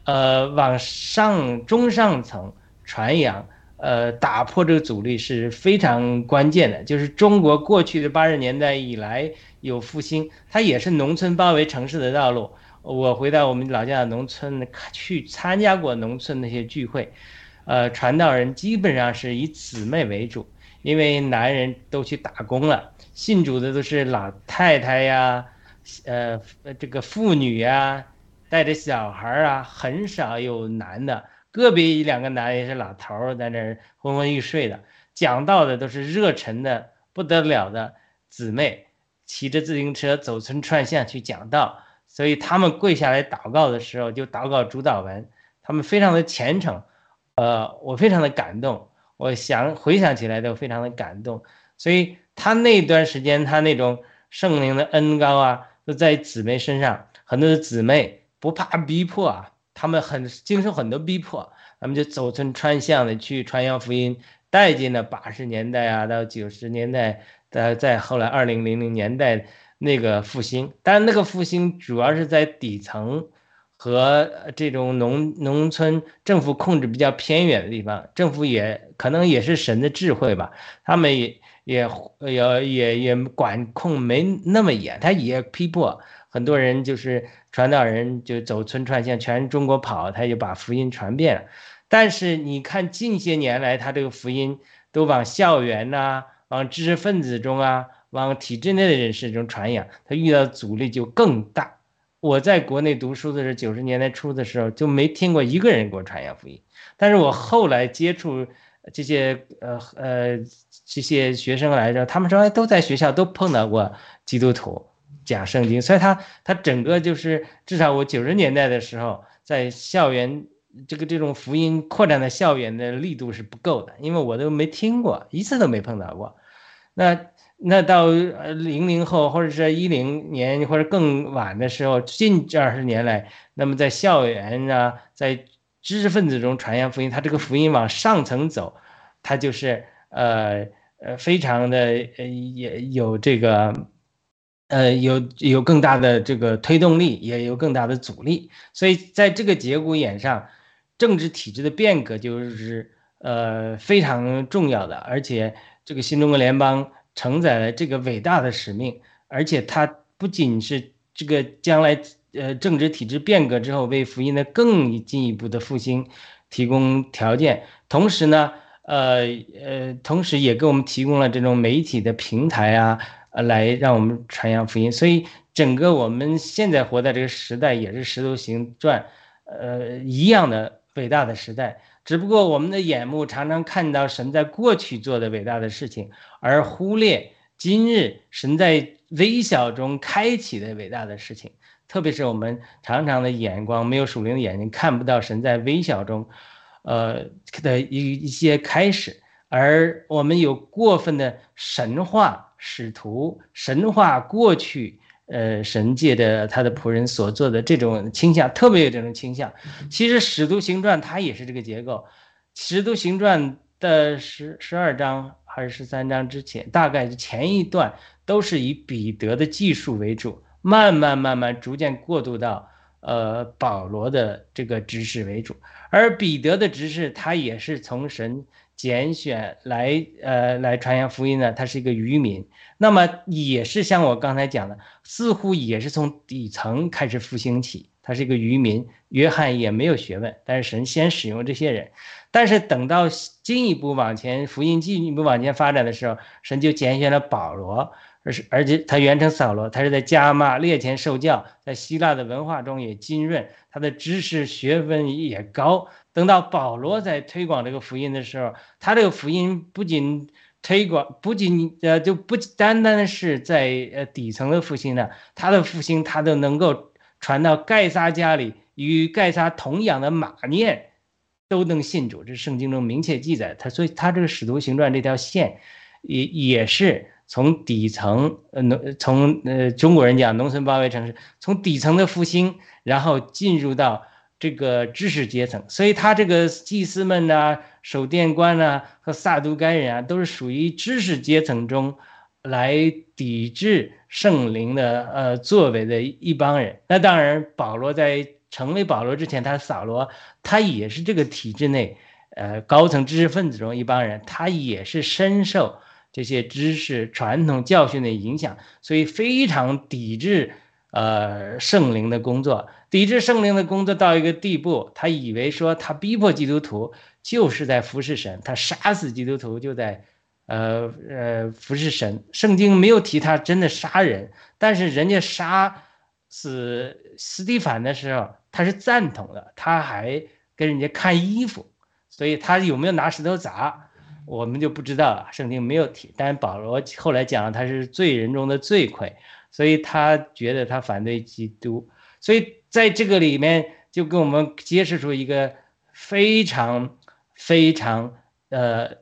呃，往上中上层传扬，呃，打破这个阻力是非常关键的。就是中国过去的八十年代以来有复兴，它也是农村包围城市的道路。我回到我们老家的农村去参加过农村那些聚会，呃，传道人基本上是以姊妹为主，因为男人都去打工了，信主的都是老太太呀。呃，这个妇女呀，带着小孩啊，很少有男的，个别一两个男也是老头儿在那儿昏昏欲睡的。讲道的都是热忱的不得了的姊妹，骑着自行车走村串巷去讲道，所以他们跪下来祷告的时候就祷告主导文，他们非常的虔诚，呃，我非常的感动，我想回想起来都非常的感动。所以他那段时间他那种圣灵的恩高啊。都在姊妹身上，很多的姊妹不怕逼迫啊，他们很经受很多逼迫，他们就走村串巷的去传扬福音，带进了八十年代啊到九十年代，在在后来二零零零年代那个复兴，但那个复兴主要是在底层和这种农农村政府控制比较偏远的地方，政府也可能也是神的智慧吧，他们也。也也也也管控没那么严，他也批破很多人，就是传道人就走村串巷，全中国跑，他就把福音传遍了。但是你看近些年来，他这个福音都往校园呐，往知识分子中啊，往体制内的人士中传扬，他遇到阻力就更大。我在国内读书的时候，九十年代初的时候就没听过一个人给我传扬福音，但是我后来接触这些呃呃。这些学生来着，他们说，都在学校都碰到过基督徒讲圣经，所以他他整个就是至少我九十年代的时候，在校园这个这种福音扩展的校园的力度是不够的，因为我都没听过一次都没碰到过。那那到零零后或者是一零年或者更晚的时候，近二十年来，那么在校园啊，在知识分子中传扬福音，他这个福音往上层走，他就是呃。呃，非常的呃，也有这个，呃，有有更大的这个推动力，也有更大的阻力。所以在这个节骨眼上，政治体制的变革就是呃非常重要的。而且这个新中国联邦承载了这个伟大的使命，而且它不仅是这个将来呃政治体制变革之后为福音的更进一步的复兴提供条件，同时呢。呃呃，同时也给我们提供了这种媒体的平台啊，呃，来让我们传扬福音。所以，整个我们现在活在这个时代，也是《石头行传》呃一样的伟大的时代。只不过我们的眼目常常看到神在过去做的伟大的事情，而忽略今日神在微小中开启的伟大的事情。特别是我们常常的眼光没有属灵的眼睛，看不到神在微小中。呃的一一些开始，而我们有过分的神话使徒、神话过去，呃，神界的他的仆人所做的这种倾向，特别有这种倾向。其实《使徒行传》它也是这个结构，《使徒行传》的十十二章还是十三章之前，大概前一段都是以彼得的技术为主，慢慢慢慢逐渐过渡到。呃，保罗的这个知识为主，而彼得的知识，他也是从神拣选来呃来传扬福音的，他是一个渔民，那么也是像我刚才讲的，似乎也是从底层开始复兴起。他是一个渔民，约翰也没有学问，但是神先使用这些人，但是等到进一步往前，福音进一步往前发展的时候，神就拣选了保罗，而是而且他原称扫罗，他是在加马列前受教，在希腊的文化中也浸润，他的知识学问也高。等到保罗在推广这个福音的时候，他这个福音不仅推广，不仅呃就不单单是在呃底层的复兴呢，他的复兴他都能够。传到盖撒家里，与盖撒同养的马念都能信主，这圣经中明确记载。他所以他这个使徒行传这条线，也也是从底层，呃农从呃中国人讲农村包围城市，从底层的复兴，然后进入到这个知识阶层。所以他这个祭司们呐、守殿官呐和撒都该人啊，都是属于知识阶层中。来抵制圣灵的呃作为的一帮人，那当然，保罗在成为保罗之前，他扫罗，他也是这个体制内，呃高层知识分子中一帮人，他也是深受这些知识传统教训的影响，所以非常抵制呃圣灵的工作，抵制圣灵的工作到一个地步，他以为说他逼迫基督徒就是在服侍神，他杀死基督徒就在。呃呃，服侍神，圣经没有提他真的杀人，但是人家杀死斯蒂凡的时候，他是赞同的，他还跟人家看衣服，所以他有没有拿石头砸，我们就不知道了，圣经没有提。但保罗后来讲了他是罪人中的罪魁，所以他觉得他反对基督，所以在这个里面就给我们揭示出一个非常非常呃。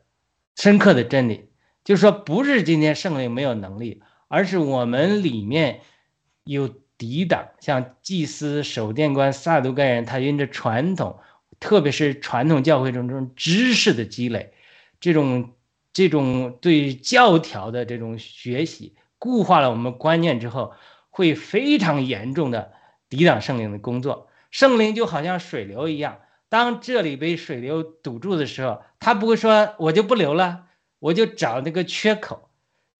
深刻的真理，就是说，不是今天圣灵没有能力，而是我们里面有抵挡，像祭司、守殿官、撒都该人，他因着传统，特别是传统教会中这种知识的积累，这种这种对教条的这种学习，固化了我们观念之后，会非常严重的抵挡圣灵的工作。圣灵就好像水流一样。当这里被水流堵住的时候，他不会说“我就不流了”，我就找那个缺口。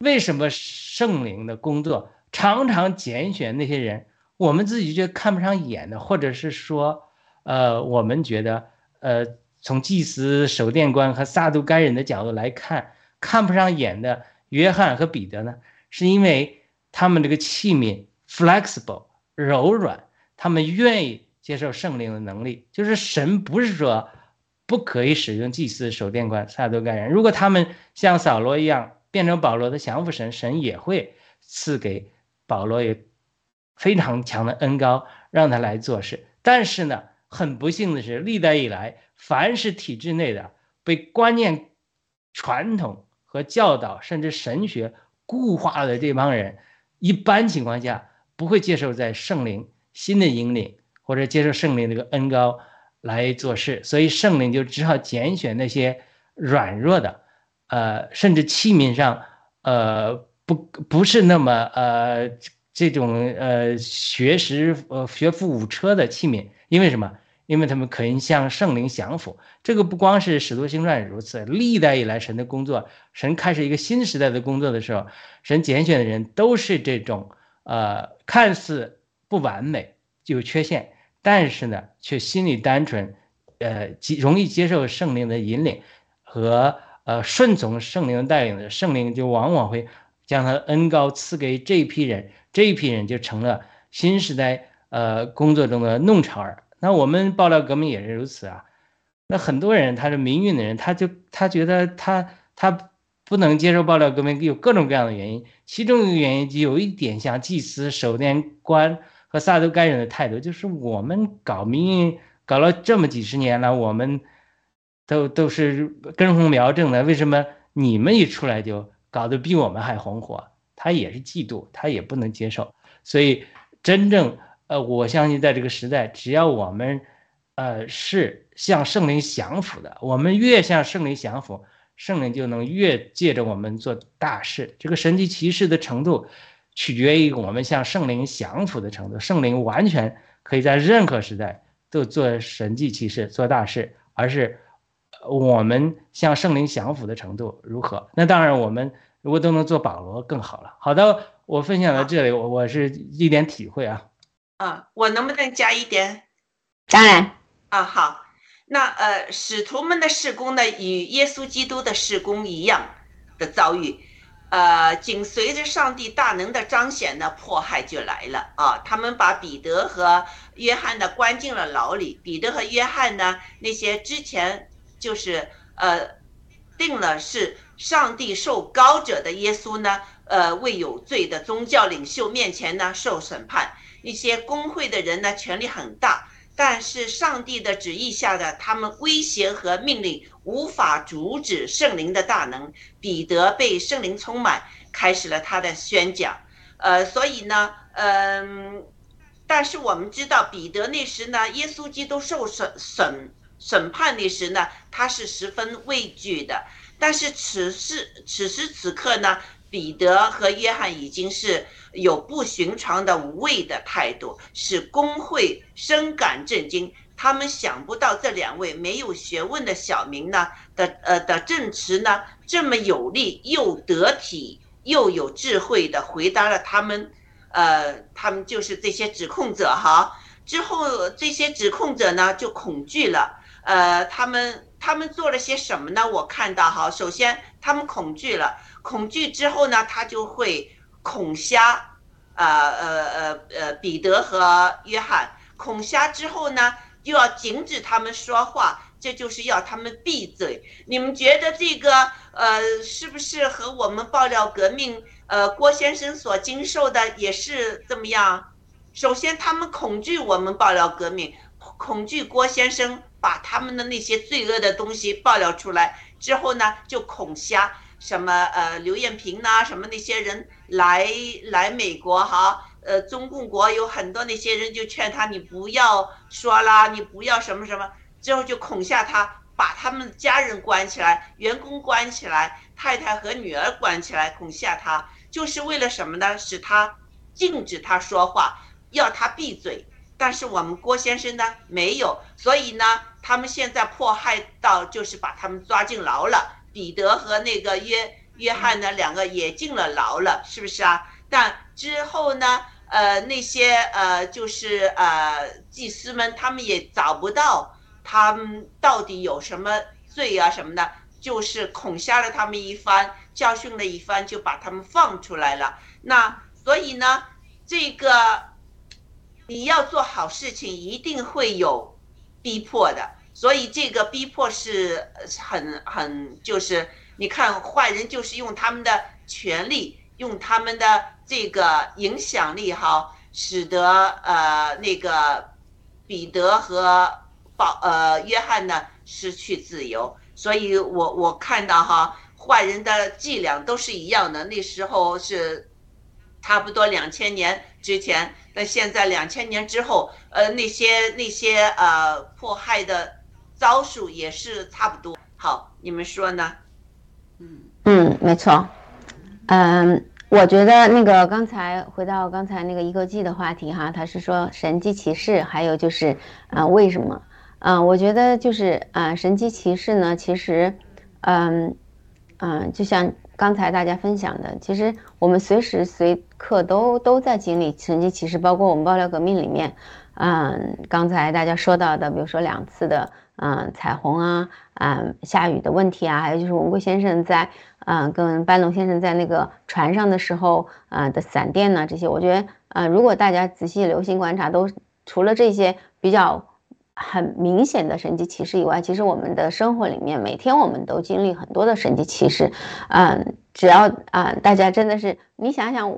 为什么圣灵的工作常常拣选那些人，我们自己却看不上眼的，或者是说，呃，我们觉得，呃，从祭司、守殿官和撒都该人的角度来看，看不上眼的约翰和彼得呢？是因为他们这个器皿 flexible 柔软，他们愿意。接受圣灵的能力，就是神不是说不可以使用祭司、守殿官、撒都该人。如果他们像扫罗一样变成保罗的降服神，神也会赐给保罗有非常强的恩高，让他来做事。但是呢，很不幸的是，历代以来，凡是体制内的被观念、传统和教导，甚至神学固化的这帮人，一般情况下不会接受在圣灵新的引领。或者接受圣灵这个恩高来做事，所以圣灵就只好拣选那些软弱的，呃，甚至器皿上，呃，不不是那么呃这种呃学识呃学富五车的器皿，因为什么？因为他们可以向圣灵降服。这个不光是使徒行传如此，历代以来神的工作，神开始一个新时代的工作的时候，神拣选的人都是这种呃看似不完美有缺陷。但是呢，却心里单纯，呃，容易接受圣灵的引领和呃顺从圣灵的带领的圣灵，就往往会将他的恩高赐给这一批人，这一批人就成了新时代呃工作中的弄潮儿。那我们爆料革命也是如此啊。那很多人他是民运的人，他就他觉得他他不能接受爆料革命，有各种各样的原因，其中一个原因就有一点像祭司、守殿官。和萨都该人的态度就是，我们搞民运搞了这么几十年了，我们都都是根红苗正的，为什么你们一出来就搞得比我们还红火？他也是嫉妒，他也不能接受。所以，真正呃，我相信在这个时代，只要我们呃是向圣灵降服的，我们越向圣灵降服，圣灵就能越借着我们做大事。这个神迹骑士的程度。取决于我们向圣灵降服的程度，圣灵完全可以在任何时代都做神迹骑士、做大事，而是我们向圣灵降服的程度如何？那当然，我们如果都能做保罗更好了。好的，我分享到这里，我我是一点体会啊。啊，我能不能加一点？当然。啊，好。那呃，使徒们的事工呢，与耶稣基督的事工一样的遭遇。呃，紧随着上帝大能的彰显呢，迫害就来了啊！他们把彼得和约翰呢关进了牢里。彼得和约翰呢，那些之前就是呃定了是上帝受高者的耶稣呢，呃为有罪的宗教领袖面前呢受审判。一些工会的人呢，权力很大。但是上帝的旨意下的他们威胁和命令无法阻止圣灵的大能。彼得被圣灵充满，开始了他的宣讲。呃，所以呢，嗯，但是我们知道彼得那时呢，耶稣基督受审审审判那时呢，他是十分畏惧的。但是此时此时此刻呢？彼得和约翰已经是有不寻常的无畏的态度，使工会深感震惊。他们想不到这两位没有学问的小民呢的呃的证词呢这么有力又得体又有智慧的回答了他们，呃，他们就是这些指控者哈。之后这些指控者呢就恐惧了，呃，他们他们做了些什么呢？我看到哈，首先他们恐惧了。恐惧之后呢，他就会恐吓，呃呃呃呃，彼得和约翰。恐吓之后呢，就要禁止他们说话，这就是要他们闭嘴。你们觉得这个呃，是不是和我们爆料革命呃郭先生所经受的也是这么样？首先，他们恐惧我们爆料革命，恐惧郭先生把他们的那些罪恶的东西爆料出来之后呢，就恐吓。什么呃，刘艳平呐，什么那些人来来美国哈，呃，中共国有很多那些人就劝他，你不要说啦，你不要什么什么，之后就恐吓他，把他们家人关起来，员工关起来，太太和女儿关起来，恐吓他，就是为了什么呢？使他禁止他说话，要他闭嘴。但是我们郭先生呢，没有，所以呢，他们现在迫害到就是把他们抓进牢了。彼得和那个约约翰呢，两个也进了牢了，是不是啊？但之后呢，呃，那些呃，就是呃，祭司们，他们也找不到他们到底有什么罪啊什么的，就是恐吓了他们一番，教训了一番，就把他们放出来了。那所以呢，这个你要做好事情，一定会有逼迫的。所以这个逼迫是很很，就是你看坏人就是用他们的权力，用他们的这个影响力哈，使得呃那个彼得和保呃约翰呢失去自由。所以我我看到哈，坏人的伎俩都是一样的。那时候是差不多两千年之前，但现在两千年之后，呃那些那些呃迫害的。招数也是差不多。好，你们说呢？嗯嗯，没错。嗯，我觉得那个刚才回到刚才那个一个记的话题哈，他是说神机骑士，还有就是啊为什么？嗯，我觉得就是啊神机骑士呢，其实嗯嗯，就像刚才大家分享的，其实我们随时随刻都都在经历神机骑士，包括我们爆料革命里面，嗯，刚才大家说到的，比如说两次的。嗯，彩虹啊，嗯，下雨的问题啊，还有就是文贵先生在，嗯，跟班龙先生在那个船上的时候，啊的闪电呢，这些，我觉得，啊，如果大家仔细留心观察，都除了这些比较很明显的神迹奇事以外，其实我们的生活里面，每天我们都经历很多的神迹奇事，嗯，只要啊，大家真的是，你想想。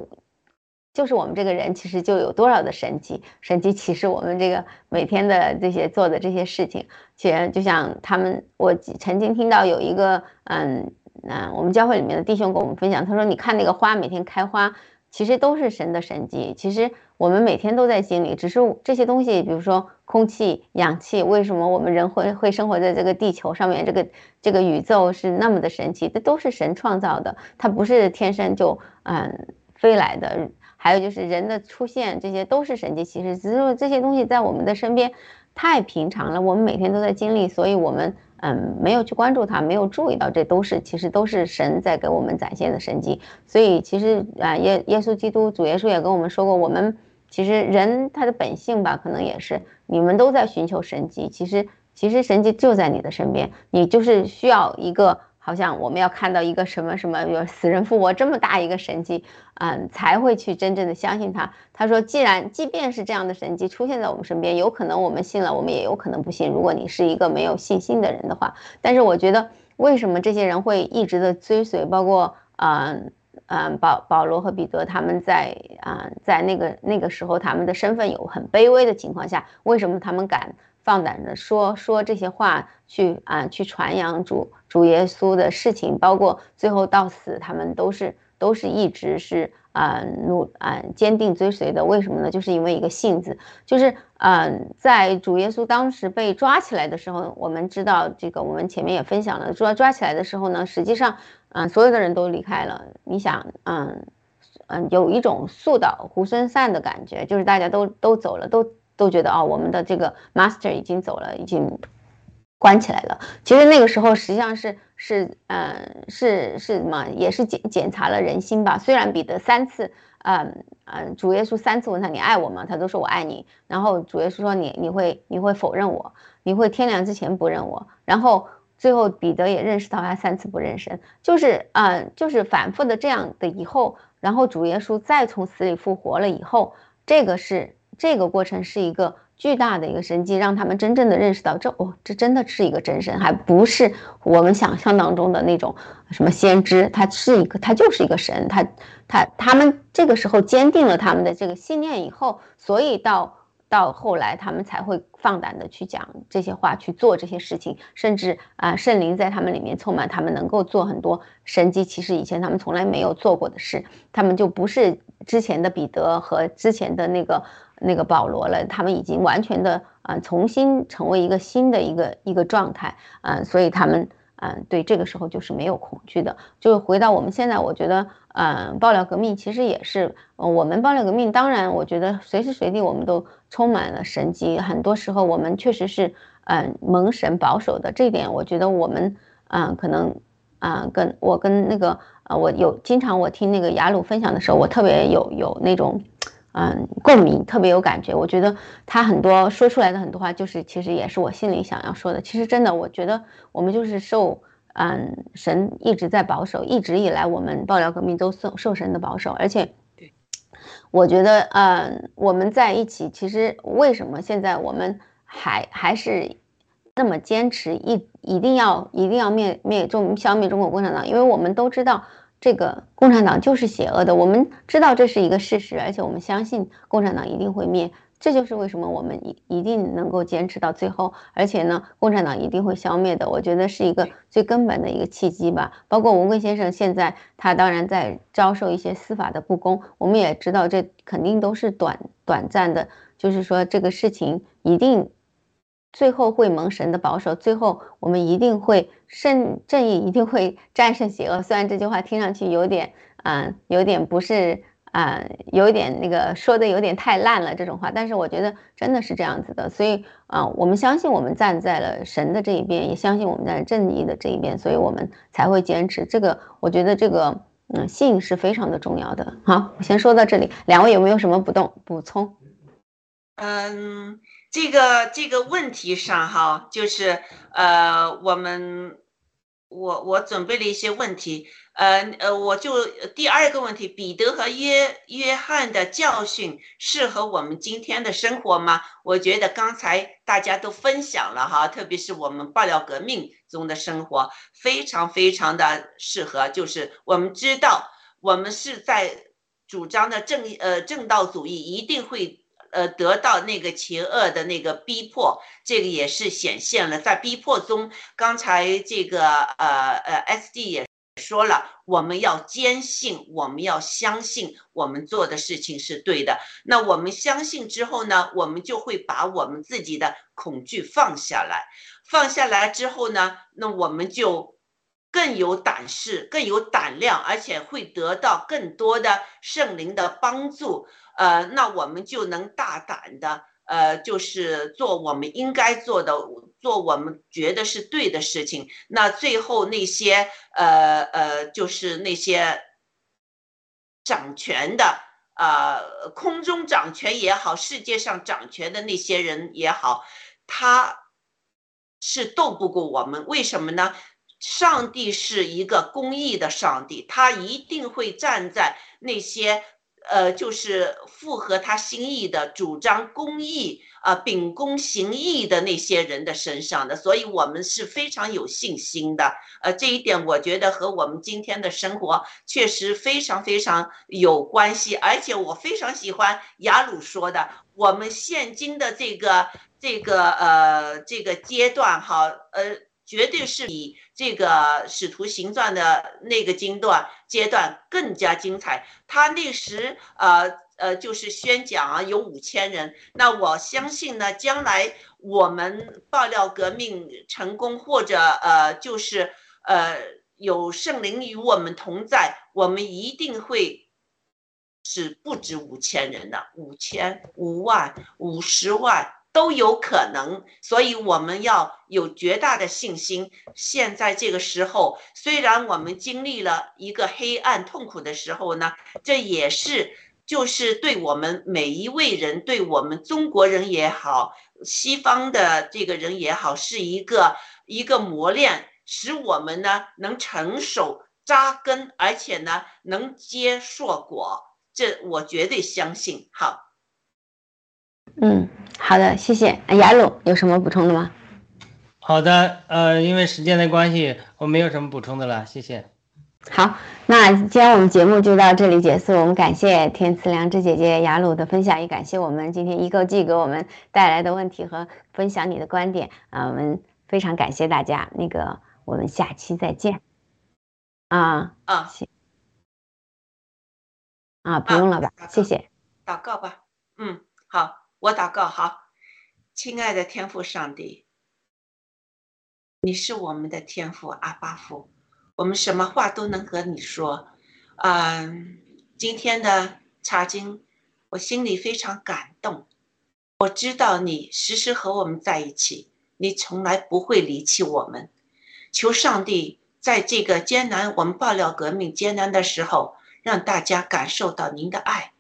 就是我们这个人，其实就有多少的神迹，神迹启示我们这个每天的这些做的这些事情。其实就像他们，我曾经听到有一个，嗯嗯，我们教会里面的弟兄跟我们分享，他说：“你看那个花每天开花，其实都是神的神迹。其实我们每天都在经历，只是这些东西，比如说空气、氧气，为什么我们人会会生活在这个地球上面？这个这个宇宙是那么的神奇，这都是神创造的，它不是天生就嗯飞来的。”还有就是人的出现，这些都是神迹奇事。只是说这些东西在我们的身边太平常了，我们每天都在经历，所以我们嗯没有去关注它，没有注意到，这都是其实都是神在给我们展现的神迹。所以其实啊，耶耶稣基督主耶稣也跟我们说过，我们其实人他的本性吧，可能也是你们都在寻求神迹，其实其实神迹就在你的身边，你就是需要一个。好像我们要看到一个什么什么，有死人复活这么大一个神迹，嗯，才会去真正的相信他。他说，既然即便是这样的神迹出现在我们身边，有可能我们信了，我们也有可能不信。如果你是一个没有信心的人的话，但是我觉得，为什么这些人会一直的追随？包括嗯嗯保保罗和彼得他们在啊在那个那个时候，他们的身份有很卑微的情况下，为什么他们敢？放胆的说说这些话，去啊去传扬主主耶稣的事情，包括最后到死，他们都是都是一直是啊努啊坚定追随的。为什么呢？就是因为一个信字，就是嗯，在主耶稣当时被抓起来的时候，我们知道这个，我们前面也分享了，抓抓起来的时候呢，实际上嗯所有的人都离开了。你想嗯嗯有一种树倒猢狲散的感觉，就是大家都都走了，都。都觉得啊，我们的这个 master 已经走了，已经关起来了。其实那个时候实际上是是嗯是是什么，也是检检查了人心吧。虽然彼得三次，嗯嗯，主耶稣三次问他你爱我吗？他都说我爱你。然后主耶稣说你你会你会否认我，你会天亮之前不认我。然后最后彼得也认识到他三次不认神，就是嗯就是反复的这样的以后，然后主耶稣再从死里复活了以后，这个是。这个过程是一个巨大的一个神迹，让他们真正的认识到，这哦，这真的是一个真神，还不是我们想象当中的那种什么先知，他是一个，他就是一个神，他他他们这个时候坚定了他们的这个信念以后，所以到到后来他们才会放胆的去讲这些话，去做这些事情，甚至啊，圣灵在他们里面充满，他们能够做很多神迹，其实以前他们从来没有做过的事，他们就不是之前的彼得和之前的那个。那个保罗了，他们已经完全的啊，重新成为一个新的一个一个状态啊，所以他们嗯，对这个时候就是没有恐惧的。就是回到我们现在，我觉得嗯，爆料革命其实也是我们爆料革命，当然我觉得随时随地我们都充满了神机，很多时候我们确实是嗯蒙神保守的。这一点我觉得我们嗯可能啊跟我跟那个呃我有经常我听那个雅鲁分享的时候，我特别有有那种。嗯，共鸣特别有感觉。我觉得他很多说出来的很多话，就是其实也是我心里想要说的。其实真的，我觉得我们就是受，嗯，神一直在保守，一直以来我们爆料革命都受受神的保守。而且，我觉得，嗯，我们在一起，其实为什么现在我们还还是那么坚持，一一定要一定要灭灭中消灭中国共产党？因为我们都知道。这个共产党就是邪恶的，我们知道这是一个事实，而且我们相信共产党一定会灭。这就是为什么我们一一定能够坚持到最后，而且呢，共产党一定会消灭的。我觉得是一个最根本的一个契机吧。包括文贵先生现在，他当然在遭受一些司法的不公，我们也知道这肯定都是短短暂的，就是说这个事情一定。最后会蒙神的保守，最后我们一定会胜，正义一定会战胜邪恶。虽然这句话听上去有点，嗯，有点不是，嗯，有点那个说的有点太烂了这种话，但是我觉得真的是这样子的。所以啊，我们相信我们站在了神的这一边，也相信我们在正义的这一边，所以我们才会坚持。这个我觉得这个，嗯，信是非常的重要的。好，我先说到这里，两位有没有什么补动补充？嗯。这个这个问题上哈，就是呃，我们我我准备了一些问题，呃呃，我就第二个问题，彼得和约约翰的教训适合我们今天的生活吗？我觉得刚才大家都分享了哈，特别是我们爆料革命中的生活，非常非常的适合。就是我们知道，我们是在主张的正呃正道主义一定会。呃，得到那个邪恶的那个逼迫，这个也是显现了。在逼迫中，刚才这个呃呃，S D 也说了，我们要坚信，我们要相信，我们做的事情是对的。那我们相信之后呢，我们就会把我们自己的恐惧放下来。放下来之后呢，那我们就更有胆识，更有胆量，而且会得到更多的圣灵的帮助。呃，那我们就能大胆的呃，就是做我们应该做的，做我们觉得是对的事情。那最后那些呃呃，就是那些掌权的，呃，空中掌权也好，世界上掌权的那些人也好，他是斗不过我们。为什么呢？上帝是一个公义的上帝，他一定会站在那些。呃，就是符合他心意的、主张公义啊、秉公行义的那些人的身上的，所以我们是非常有信心的。呃，这一点我觉得和我们今天的生活确实非常非常有关系。而且我非常喜欢雅鲁说的，我们现今的这个这个呃这个阶段哈，呃。绝对是比这个使徒行传的那个经段阶段更加精彩。他那时呃呃就是宣讲啊，有五千人。那我相信呢，将来我们爆料革命成功，或者呃就是呃有圣灵与我们同在，我们一定会是不止五千人的，五千、五万、五十万。都有可能，所以我们要有绝大的信心。现在这个时候，虽然我们经历了一个黑暗痛苦的时候呢，这也是就是对我们每一位人，对我们中国人也好，西方的这个人也好，是一个一个磨练，使我们呢能成熟扎根，而且呢能结硕果。这我绝对相信。好。嗯，好的，谢谢。雅鲁有什么补充的吗？好的，呃，因为时间的关系，我没有什么补充的了，谢谢。好，那今天我们节目就到这里结束。我们感谢天赐良知姐姐雅鲁的分享，也感谢我们今天易购记给我们带来的问题和分享你的观点啊，我们非常感谢大家。那个，我们下期再见。啊啊，行。啊，不用了吧？谢谢。祷告吧。嗯，好。我祷告好，亲爱的天父上帝，你是我们的天父阿巴父，我们什么话都能和你说。嗯，今天的查经，我心里非常感动。我知道你时时和我们在一起，你从来不会离弃我们。求上帝在这个艰难，我们爆料革命艰难的时候，让大家感受到您的爱，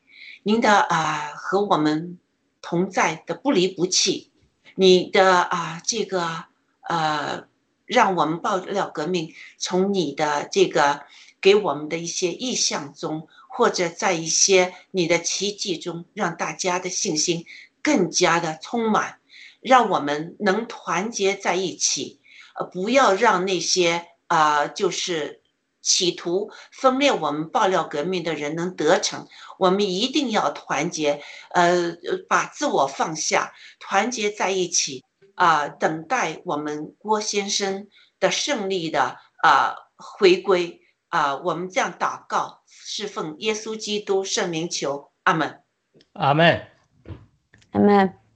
您的啊和我们。同在的不离不弃，你的啊这个呃，让我们爆料革命，从你的这个给我们的一些意象中，或者在一些你的奇迹中，让大家的信心更加的充满，让我们能团结在一起，呃，不要让那些啊就是。企图分裂我们爆料革命的人能得逞，我们一定要团结，呃，把自我放下，团结在一起啊，等待我们郭先生的胜利的啊回归。啊，我们这样祷告，侍奉耶稣基督圣名求，阿门，阿门，阿门。